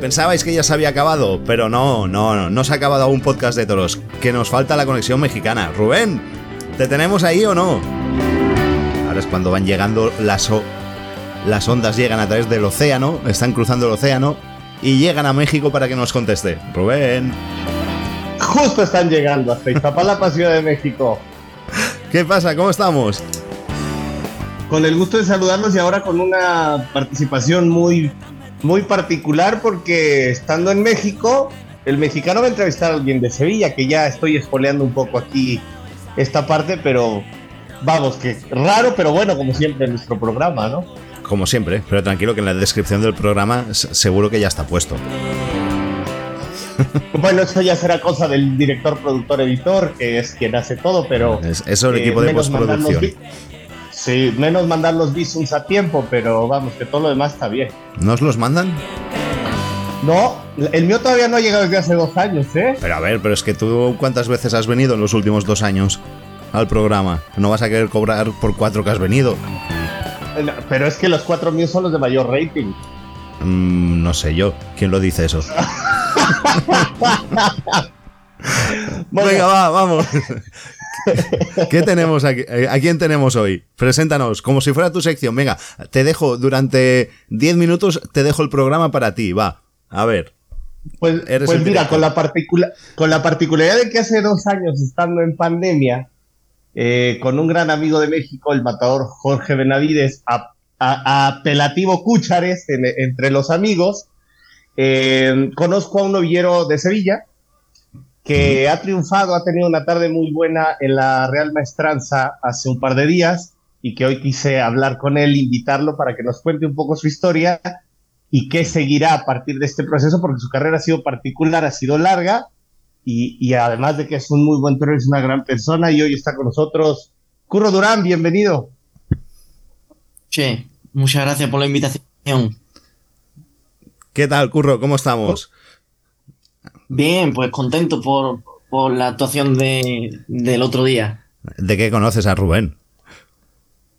¿Pensabais que ya se había acabado? Pero no, no, no, no se ha acabado aún podcast de toros. Que nos falta la conexión mexicana. Rubén, ¿te tenemos ahí o no? Ahora es cuando van llegando las, o- las ondas, llegan a través del océano, están cruzando el océano y llegan a México para que nos conteste. Rubén, Justo están llegando hasta Iztapalapa, (laughs) Ciudad de México. ¿qué pasa? ¿Cómo estamos? Con el gusto de saludarlos y ahora con una participación muy, muy particular porque estando en México, el mexicano va a entrevistar a alguien de Sevilla, que ya estoy espoleando un poco aquí esta parte, pero vamos, que raro, pero bueno, como siempre en nuestro programa, ¿no? Como siempre, pero tranquilo que en la descripción del programa seguro que ya está puesto. (laughs) Bueno, eso ya será cosa del director, productor, editor, que es quien hace todo, pero... Es- eso el eh, equipo de mandar los postproducción. Sí, menos mandar los visums a tiempo, pero vamos, que todo lo demás está bien. ¿Nos los mandan? No, el mío todavía no ha llegado desde hace dos años, ¿eh? Pero a ver, pero es que tú cuántas veces has venido en los últimos dos años al programa. No vas a querer cobrar por cuatro que has venido. Eh, Pero es que los cuatro míos son los de mayor rating. Mm, no sé yo. ¿Quién lo dice eso? (laughs) Venga, va, vamos. (laughs) ¿Qué tenemos aquí? Eh, ¿A quién tenemos hoy? Preséntanos, como si fuera tu sección. Venga, te dejo durante 10 minutos, te dejo el programa para ti, va. A ver. Pues, pues mira, con la, particula- con la particularidad de que hace dos años, estando en pandemia, eh, con un gran amigo de México, el matador Jorge Benavides, a- a- apelativo Cúchares en- entre los amigos, eh, conozco a un novillero de Sevilla que ha triunfado, ha tenido una tarde muy buena en la Real Maestranza hace un par de días y que hoy quise hablar con él, invitarlo para que nos cuente un poco su historia y qué seguirá a partir de este proceso, porque su carrera ha sido particular, ha sido larga y, y además de que es un muy buen torero, es una gran persona y hoy está con nosotros. Curro Durán, bienvenido. Sí, muchas gracias por la invitación. ¿Qué tal, Curro? ¿Cómo estamos? Bien, pues contento por, por la actuación de, del otro día. ¿De qué conoces a Rubén?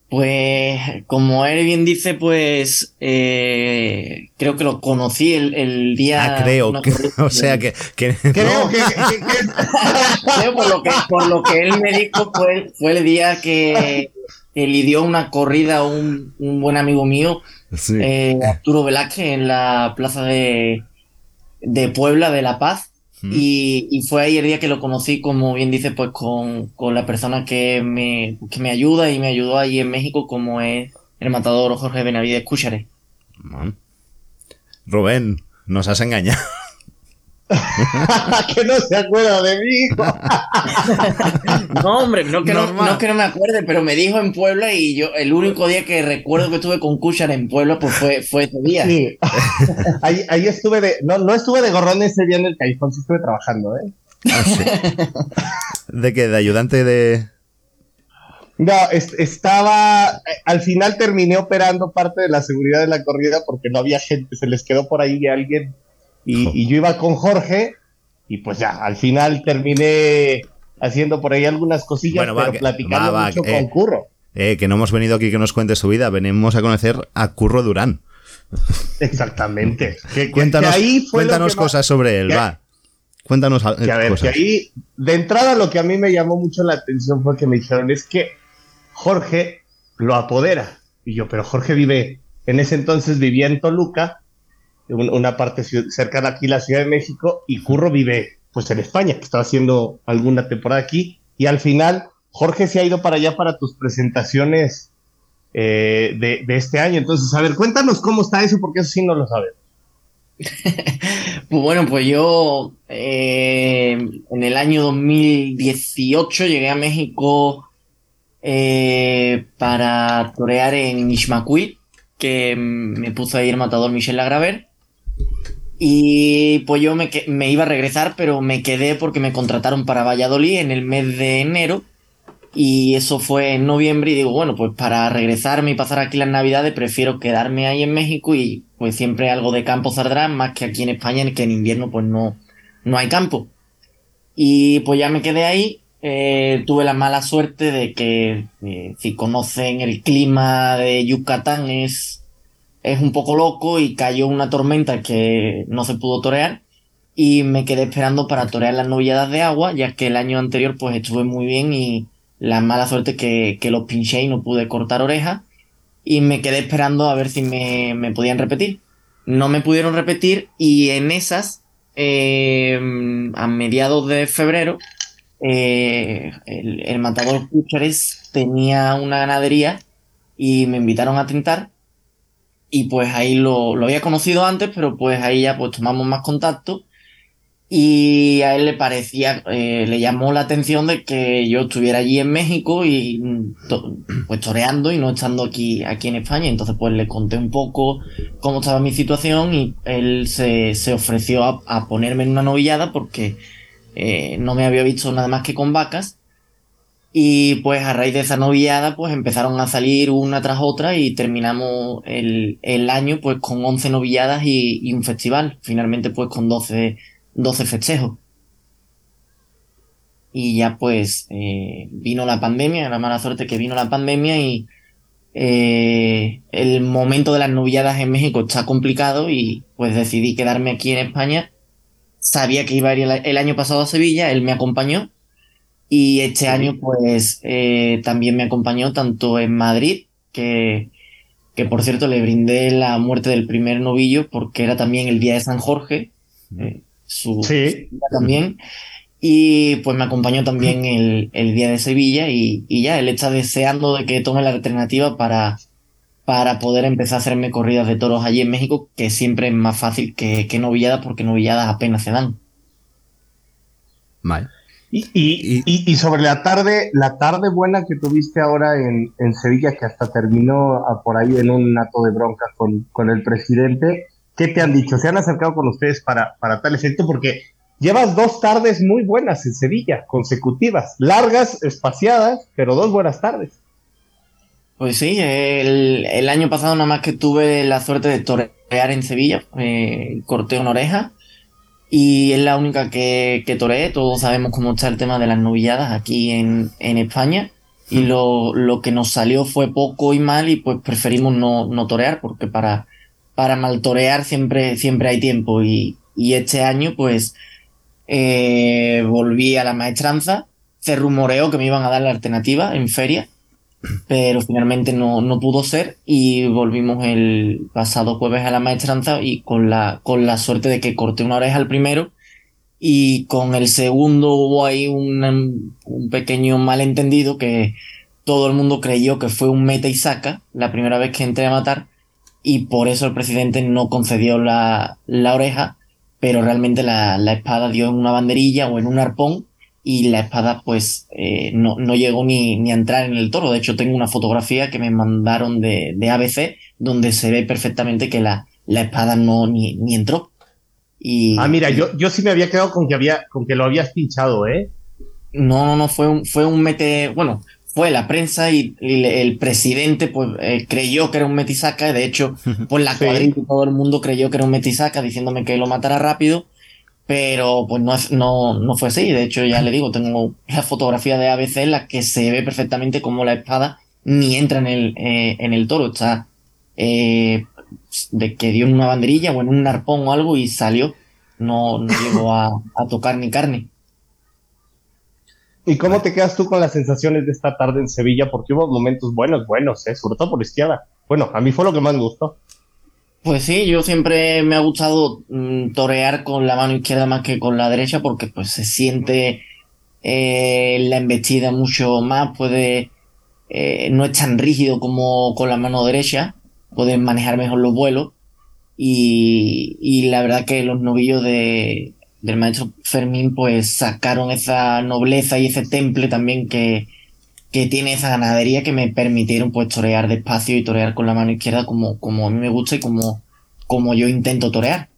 Pues, como él bien dice, pues eh, creo que lo conocí el, el día. Ah, creo, una que, corrida- (laughs) o sea que... que- (laughs) Creo que, (laughs) creo por lo que por lo que él me dijo fue, fue el día que, que lidió una corrida un, un buen amigo mío, Sí. eh, Arturo Velázquez, en la plaza de, de Puebla de La Paz. Y, y fue ahí el día que lo conocí, como bien dice, pues con, con la persona que me, que me ayuda y me ayudó ahí en México, como es el matador Jorge Benavides Cúchare. Rubén, nos has engañado. (laughs) que no se acuerda de mí. (laughs) No, hombre, no que no, Normal. no que no me acuerde, pero me dijo en Puebla y yo el único día que recuerdo que estuve con Cúchare en Puebla, pues fue, fue ese día. Sí. (laughs) ahí, ahí estuve de. No, no estuve de gorrón ese día en el Caifón, sí estuve trabajando, ¿eh? ¿De qué? ¿De ayudante de...? No, es- estaba. eh, Al final terminé operando parte de la seguridad de la corrida porque no había gente, se les quedó por ahí alguien. Y, (laughs) y yo iba con Jorge, y pues ya, al final terminé haciendo por ahí algunas cosillas, Bueno, pero platicando va, va, mucho eh. con Curro. Eh, que no hemos venido aquí que nos cuentes su vida, venimos a conocer a Curro Durán. (laughs) Exactamente. Que- Cuéntanos, que ahí cuéntanos más- cosas sobre él, que- va. Cuéntanos a- Que a ver, cosas. que ahí, de entrada, lo que a mí me llamó mucho la atención fue que me dijeron, es que Jorge lo apodera. Y yo, pero Jorge vive, en ese entonces vivía en Toluca, una parte cercana aquí, la Ciudad de México, y Curro vive, pues, en España, que estaba haciendo alguna temporada aquí, y al final, Jorge se ha ido para allá para tus presentaciones eh, de, este año. Entonces, a ver, cuéntanos cómo está eso, porque eso sí no lo sabes. Pues (laughs) bueno, pues yo eh, en el año 2018 llegué a México eh, para torear en Ishmaquil, que me puso ahí el matador Michel Lagraver. Y pues yo me, me iba a regresar, pero me quedé porque me contrataron para Valladolid en el mes de enero. Y eso fue en noviembre y digo, bueno, pues para regresarme y pasar aquí las navidades prefiero quedarme ahí en México y pues siempre algo de campo saldrá, más que aquí en España, en que en invierno pues no, no hay campo. Y pues ya me quedé ahí. eh, tuve la mala suerte de que, eh, si conocen el clima de Yucatán, es, es un poco loco y cayó una tormenta que no se pudo torear. Y me quedé esperando para torear las novilladas de agua, ya que el año anterior pues estuve muy bien y la mala suerte que, que los pinché y no pude cortar orejas. Y me quedé esperando a ver si me, me podían repetir. No me pudieron repetir y en esas, eh, a mediados de febrero, eh, el, matador Cúchares tenía una ganadería y me invitaron a tentar. Y pues ahí lo, lo había conocido antes, pero pues ahí ya pues tomamos más contacto. Y a él le parecía, eh, le llamó la atención de que yo estuviera allí en México y mm, to- pues toreando y no estando aquí, aquí en España. Entonces pues le conté un poco cómo estaba mi situación y él se, se ofreció a, a ponerme en una novillada porque eh, no me había visto nada más que con vacas. Y pues a raíz de esa novillada pues empezaron a salir una tras otra y terminamos el, el año pues con 11 novilladas y, un festival. Finalmente pues con 12, 12 festejos. Y ya pues eh, vino la pandemia, la mala suerte que vino la pandemia y eh, el momento de las novilladas en México está complicado y pues decidí quedarme aquí en España. Sabía que iba a ir el, el año pasado a Sevilla, él me acompañó y este año pues eh, también me acompañó tanto en Madrid, que, que por cierto le brindé la muerte del primer novillo porque era también el día de San Jorge, eh, su, su día también. Y pues me acompañó también el, el día de Sevilla y, y ya, él está deseando de que tome la alternativa para, para poder empezar a hacerme corridas de toros allí en México, que siempre es más fácil que, que novilladas porque novilladas apenas se dan. Vale. Y, y, y- y sobre la tarde, la tarde buena que tuviste ahora en, en Sevilla, que hasta terminó por ahí en un nato de bronca con, con el presidente, ¿qué te han dicho? ¿Se han acercado con ustedes para, para tal efecto? Porque llevas dos tardes muy buenas en Sevilla, consecutivas, largas, espaciadas, pero dos buenas tardes. Pues sí, el, el año pasado nada más que tuve la suerte de torear en Sevilla, eh, corté una oreja y es la única que, que toreé. Todos sabemos cómo está el tema de las novilladas aquí en, en España. Y lo, lo que nos salió fue poco y mal y pues preferimos no, no torear porque para, para mal torear siempre, siempre hay tiempo. Y, y este año pues eh, volví a la maestranza, se rumoreó que me iban a dar la alternativa en feria pero finalmente no, no pudo ser y volvimos el pasado jueves a la maestranza y con la, con la suerte de que corté una oreja al primero y con el segundo hubo ahí un, un pequeño malentendido que todo el mundo creyó que fue un meta y saca la primera vez que entré a matar y por eso el presidente no concedió la, la oreja pero realmente la, la espada dio en una banderilla o en un arpón y la espada pues eh, no, no, llegó ni, ni, a entrar en el toro. De hecho tengo una fotografía que me mandaron de, de ABC donde se ve perfectamente que la, la espada no ni, ni entró. Y, ah, mira, yo, yo sí me había quedado con que, había, con que lo habías pinchado, ¿eh? No, no, no, fue un, fue un mete, bueno, fue la prensa y, y el presidente pues eh, creyó que era un metisaca, de hecho, (laughs) por la cuadrilla todo el mundo creyó que era un metisaca diciéndome que lo matara rápido pero pues no, no, no fue así. De hecho, ya le digo, tengo la fotografía de ABC en la que se ve perfectamente cómo la espada ni entra en el, eh, en el toro. Está eh, de que dio en una banderilla o en un arpón o algo y salió. No, llegó a, tocar ni carne. ¿Y cómo te quedas tú con las sensaciones de esta tarde en Sevilla? Porque hubo momentos buenos, buenos, ¿eh? sobre todo por izquierda. Bueno, a mí fue lo que más me gustó. Pues sí, yo siempre me ha gustado mm, torear con la mano izquierda más que con la derecha porque pues se siente eh, la embestida mucho más, puede eh, no es tan rígido como con la mano derecha, puedes manejar mejor los vuelos y, y la verdad que los novillos de, del maestro Fermín pues sacaron esa nobleza y ese temple también que, que tiene esa ganadería que me permitieron pues torear despacio y torear con la mano izquierda como, como a mí me gusta y como, como yo intento torear.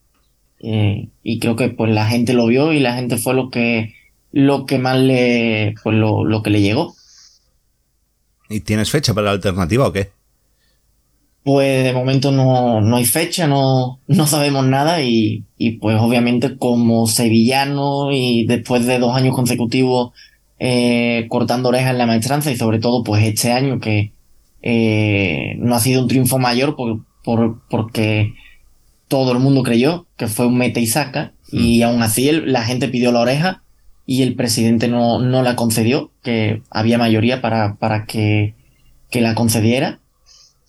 Eh, y creo que pues la gente lo vio y la gente fue lo que, lo que más le, pues lo, lo que le llegó. ¿Y tienes fecha para la alternativa o qué? Pues de momento no, no hay fecha, no, no sabemos nada y, y pues obviamente como sevillano y después de dos años consecutivos eh, cortando orejas en la maestranza y sobre todo pues este año que eh, no ha sido un triunfo mayor por, por, porque todo el mundo creyó que fue un mete y saca y aún así el, la gente pidió la oreja y el presidente no, no la concedió, que había mayoría para, para que, que la concediera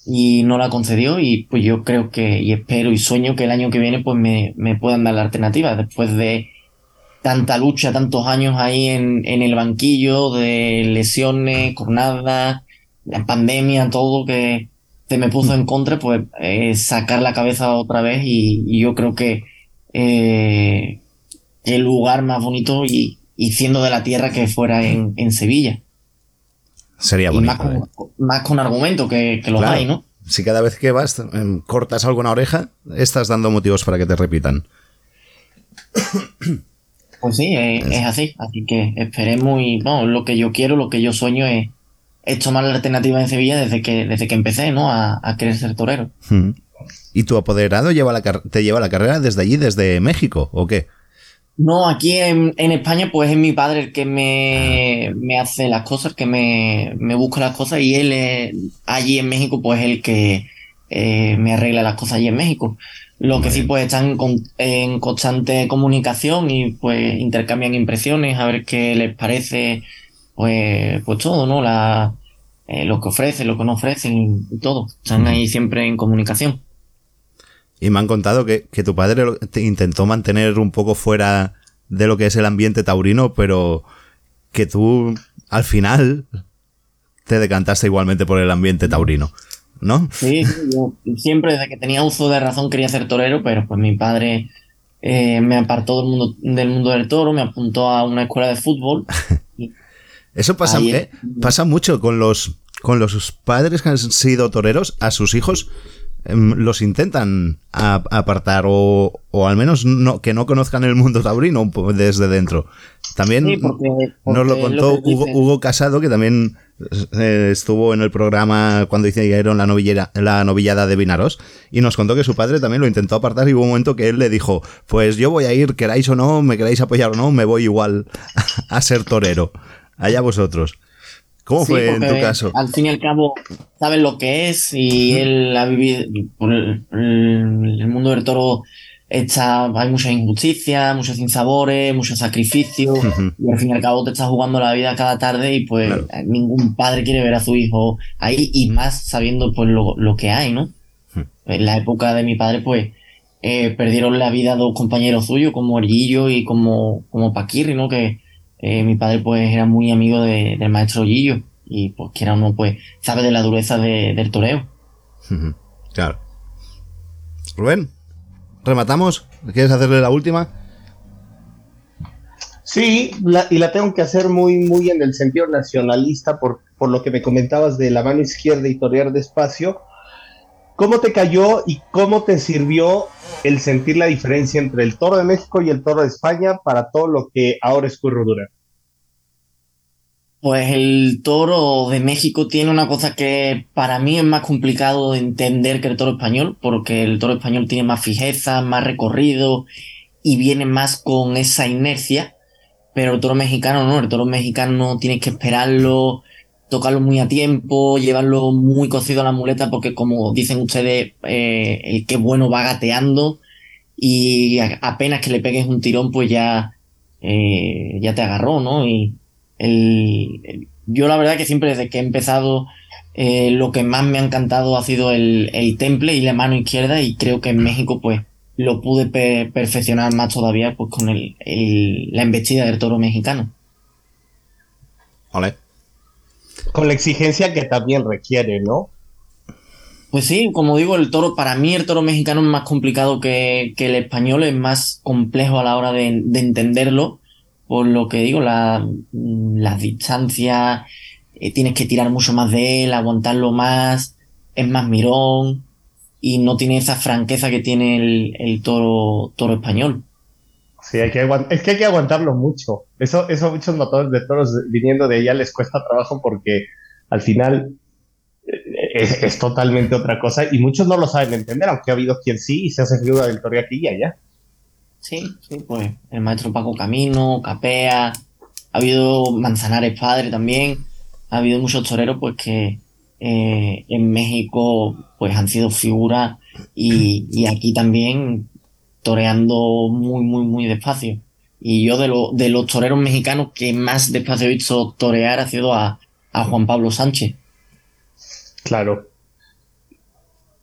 y no la concedió y pues yo creo que y espero y sueño que el año que viene pues me, me puedan dar la alternativa después de tanta lucha, tantos años ahí en, en el banquillo de lesiones, jornadas, la pandemia, todo que se me puso en contra, pues eh, sacar la cabeza otra vez y, y yo creo que eh, el lugar más bonito y, y, siendo de la tierra que fuera en, en Sevilla. Sería bonito. Más con, eh. más con, argumento que, que los claro. hay, ¿no? Si cada vez que vas em, cortas alguna oreja, estás dando motivos para que te repitan. Pues sí, es, es, así. Así que esperemos y bueno, lo que yo quiero, lo que yo sueño es, es tomar la alternativa en Sevilla desde que, desde que empecé, ¿no? A, a querer ser torero. Hmm. ¿Y tu apoderado lleva la te lleva la carrera desde allí, desde México, o qué? No, aquí en, en España, pues es mi padre el que me, me hace las cosas, que me, me busca las cosas, y él es, allí en México, pues el que eh, me arregla las cosas allí en México. Lo que sí, pues están en, en, constante comunicación y pues intercambian impresiones a ver qué les parece, pues, pues todo, ¿no? La, eh, lo que ofrecen, lo que no ofrecen y todo. Están ahí siempre en comunicación. Y me han contado que, que tu padre te intentó mantener un poco fuera de lo que es el ambiente taurino, pero que tú al final te decantaste igualmente por el ambiente taurino. ¿No? Sí, yo siempre desde que tenía uso de razón quería ser torero, pero pues mi padre eh, me apartó del mundo, del mundo del toro, me apuntó a una escuela de fútbol. (laughs) Eso pasa, eh, pasa mucho con los, con los padres que han sido toreros, a sus hijos em, los intentan a- apartar o, o al menos no, que no conozcan el mundo taurino desde dentro. También Sí, porque- nos lo contó lo Hugo, Casado, que también estuvo en el programa cuando hicieron la, novillera, la novillada de Vinaros, y nos contó que su padre también lo intentó apartar y hubo un momento que él le dijo, pues yo voy a ir, queráis o no, me queráis apoyar o no, me voy igual (laughs) a ser torero. Allá vosotros. ¿Cómo Sí, fue en tu caso? Al fin y al cabo, sabes lo que es y él ha vivido. El- el mundo del toro está, hay mucha injusticia, muchos sinsabores, mucho sacrificio. Ujú. Y al fin y al cabo te estás jugando la vida cada tarde y pues ningún padre quiere ver a su hijo ahí y más sabiendo pues lo, lo que hay, ¿no? En la época de mi padre pues eh, perdieron la vida dos compañeros suyos como Orgillo y como, como Paquirri, ¿no? Que eh, mi padre pues era muy amigo de- del maestro Orgillo y pues que era uno pues sabe de la dureza de- del toreo. Ujú, Claro. Rubén, ¿rematamos? ¿Quieres hacerle la última? Sí, y la tengo que hacer muy, muy en el sentido nacionalista por, por lo que me comentabas de la mano izquierda y torear despacio. ¿Cómo te cayó y cómo te sirvió el sentir la diferencia entre el toro de México y el toro de España para todo lo que ahora es Curro Durán? Pues el toro de México tiene una cosa que para mí es más complicado de entender que el toro español, porque el toro español tiene más fijeza, más recorrido y viene más con esa inercia, pero el toro mexicano no, el toro mexicano tienes que esperarlo, tocarlo muy a tiempo, llevarlo muy cocido a la muleta, porque como dicen ustedes, eh, el que bueno va gateando y apenas que le pegues un tirón, pues ya, eh, ya te agarró, ¿no? Y el, el- yo la verdad que siempre desde que he empezado eh, lo que más me ha encantado ha sido el, el temple y la mano izquierda y creo que en México pues lo pude pe- perfeccionar más todavía pues con el, el- la embestida del toro mexicano. Vale. Con la exigencia que también requiere, ¿no? Pues sí, como digo, el toro, para mí el toro mexicano es más complicado que, que el español, es más complejo a la hora de, de entenderlo, por lo que digo, la, las distancias, eh, tienes que tirar mucho más de él, aguantarlo más, es más mirón, y no tiene esa franqueza que tiene el, toro, toro español. Sí, hay que es que hay que aguantarlo mucho. Eso, eso muchos matadores de toros viniendo de allá les cuesta trabajo porque al final eh, es, es totalmente otra cosa y muchos no lo saben entender, aunque ha habido quien sí y se hace figura del toro aquí y allá. Sí, sí, pues el maestro Paco Camino, Capea, ha habido Manzanares Padre también, ha habido muchos toreros pues que eh, en México pues han sido figuras y, y aquí también toreando muy, muy, muy despacio. Y yo de, lo- de los toreros mexicanos que más despacio he visto torear ha sido a, a Juan Pablo Sánchez. Claro.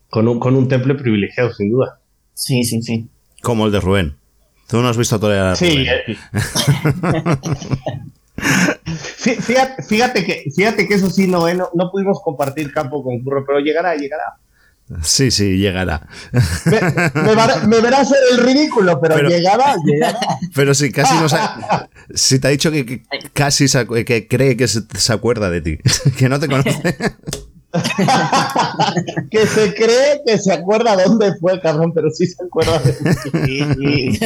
Con un, con un temple privilegiado, sin duda. Sí, sí, sí. Como el de Rubén. Tú no has visto torear Sí, eh. Fí- (laughs) Fíjate, fíjate que, fíjate que eso sí, no, eh, no, no pudimos compartir campo con Curro, pero llegará, llegará. Sí, sí, llegará. Me, me el ridículo, pero, Pero- llegará, llegará. (laughs) Pero sí, casi no se... Si te ha dicho que, que casi se que cree que se, se acuerda de ti, (laughs) que no te conoce. (laughs) que se cree que se acuerda dónde fue, cabrón, pero sí se acuerda de mí.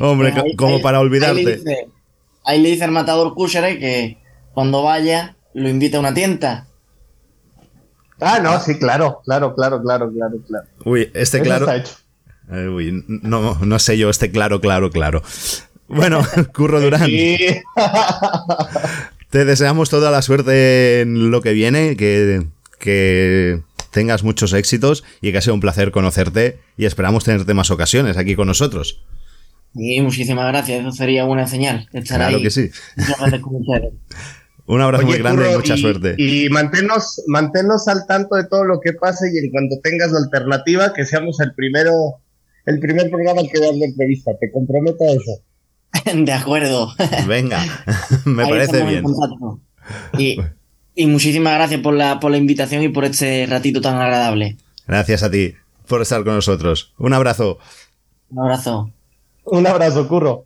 Hombre, co- Ahí- como ahí- para Ahí le olvidarte. dice, ahí le dice al matador Cúchere que cuando vaya lo invita a una tienda. Ah, no, sí, claro, claro, claro, claro, claro, claro. Uy, este Eso claro. está hecho. Eh, uy, no, no sé yo, este claro, claro, claro. Bueno, (laughs) Curro Durán, Sí. (laughs) te deseamos toda la suerte en lo que viene, que, que tengas muchos éxitos y que ha sido un placer conocerte y esperamos tenerte más ocasiones aquí con nosotros. Y muchísimas gracias, eso sería buena señal. Estar Claro ahí que sí. (laughs) Un abrazo Oye, muy grande y mucha suerte. Y manténnos, manténnos al tanto de todo lo que pase y en cuanto tengas la alternativa, que seamos el primero, el primer programa que das la entrevista. Te comprometo a eso. (laughs) De acuerdo. Venga, (laughs) me Ahí parece bien. Y, (laughs) y muchísimas gracias por la, por la invitación y por este ratito tan agradable. Gracias a ti por estar con nosotros. Un abrazo. Un abrazo. Un abrazo, Curro.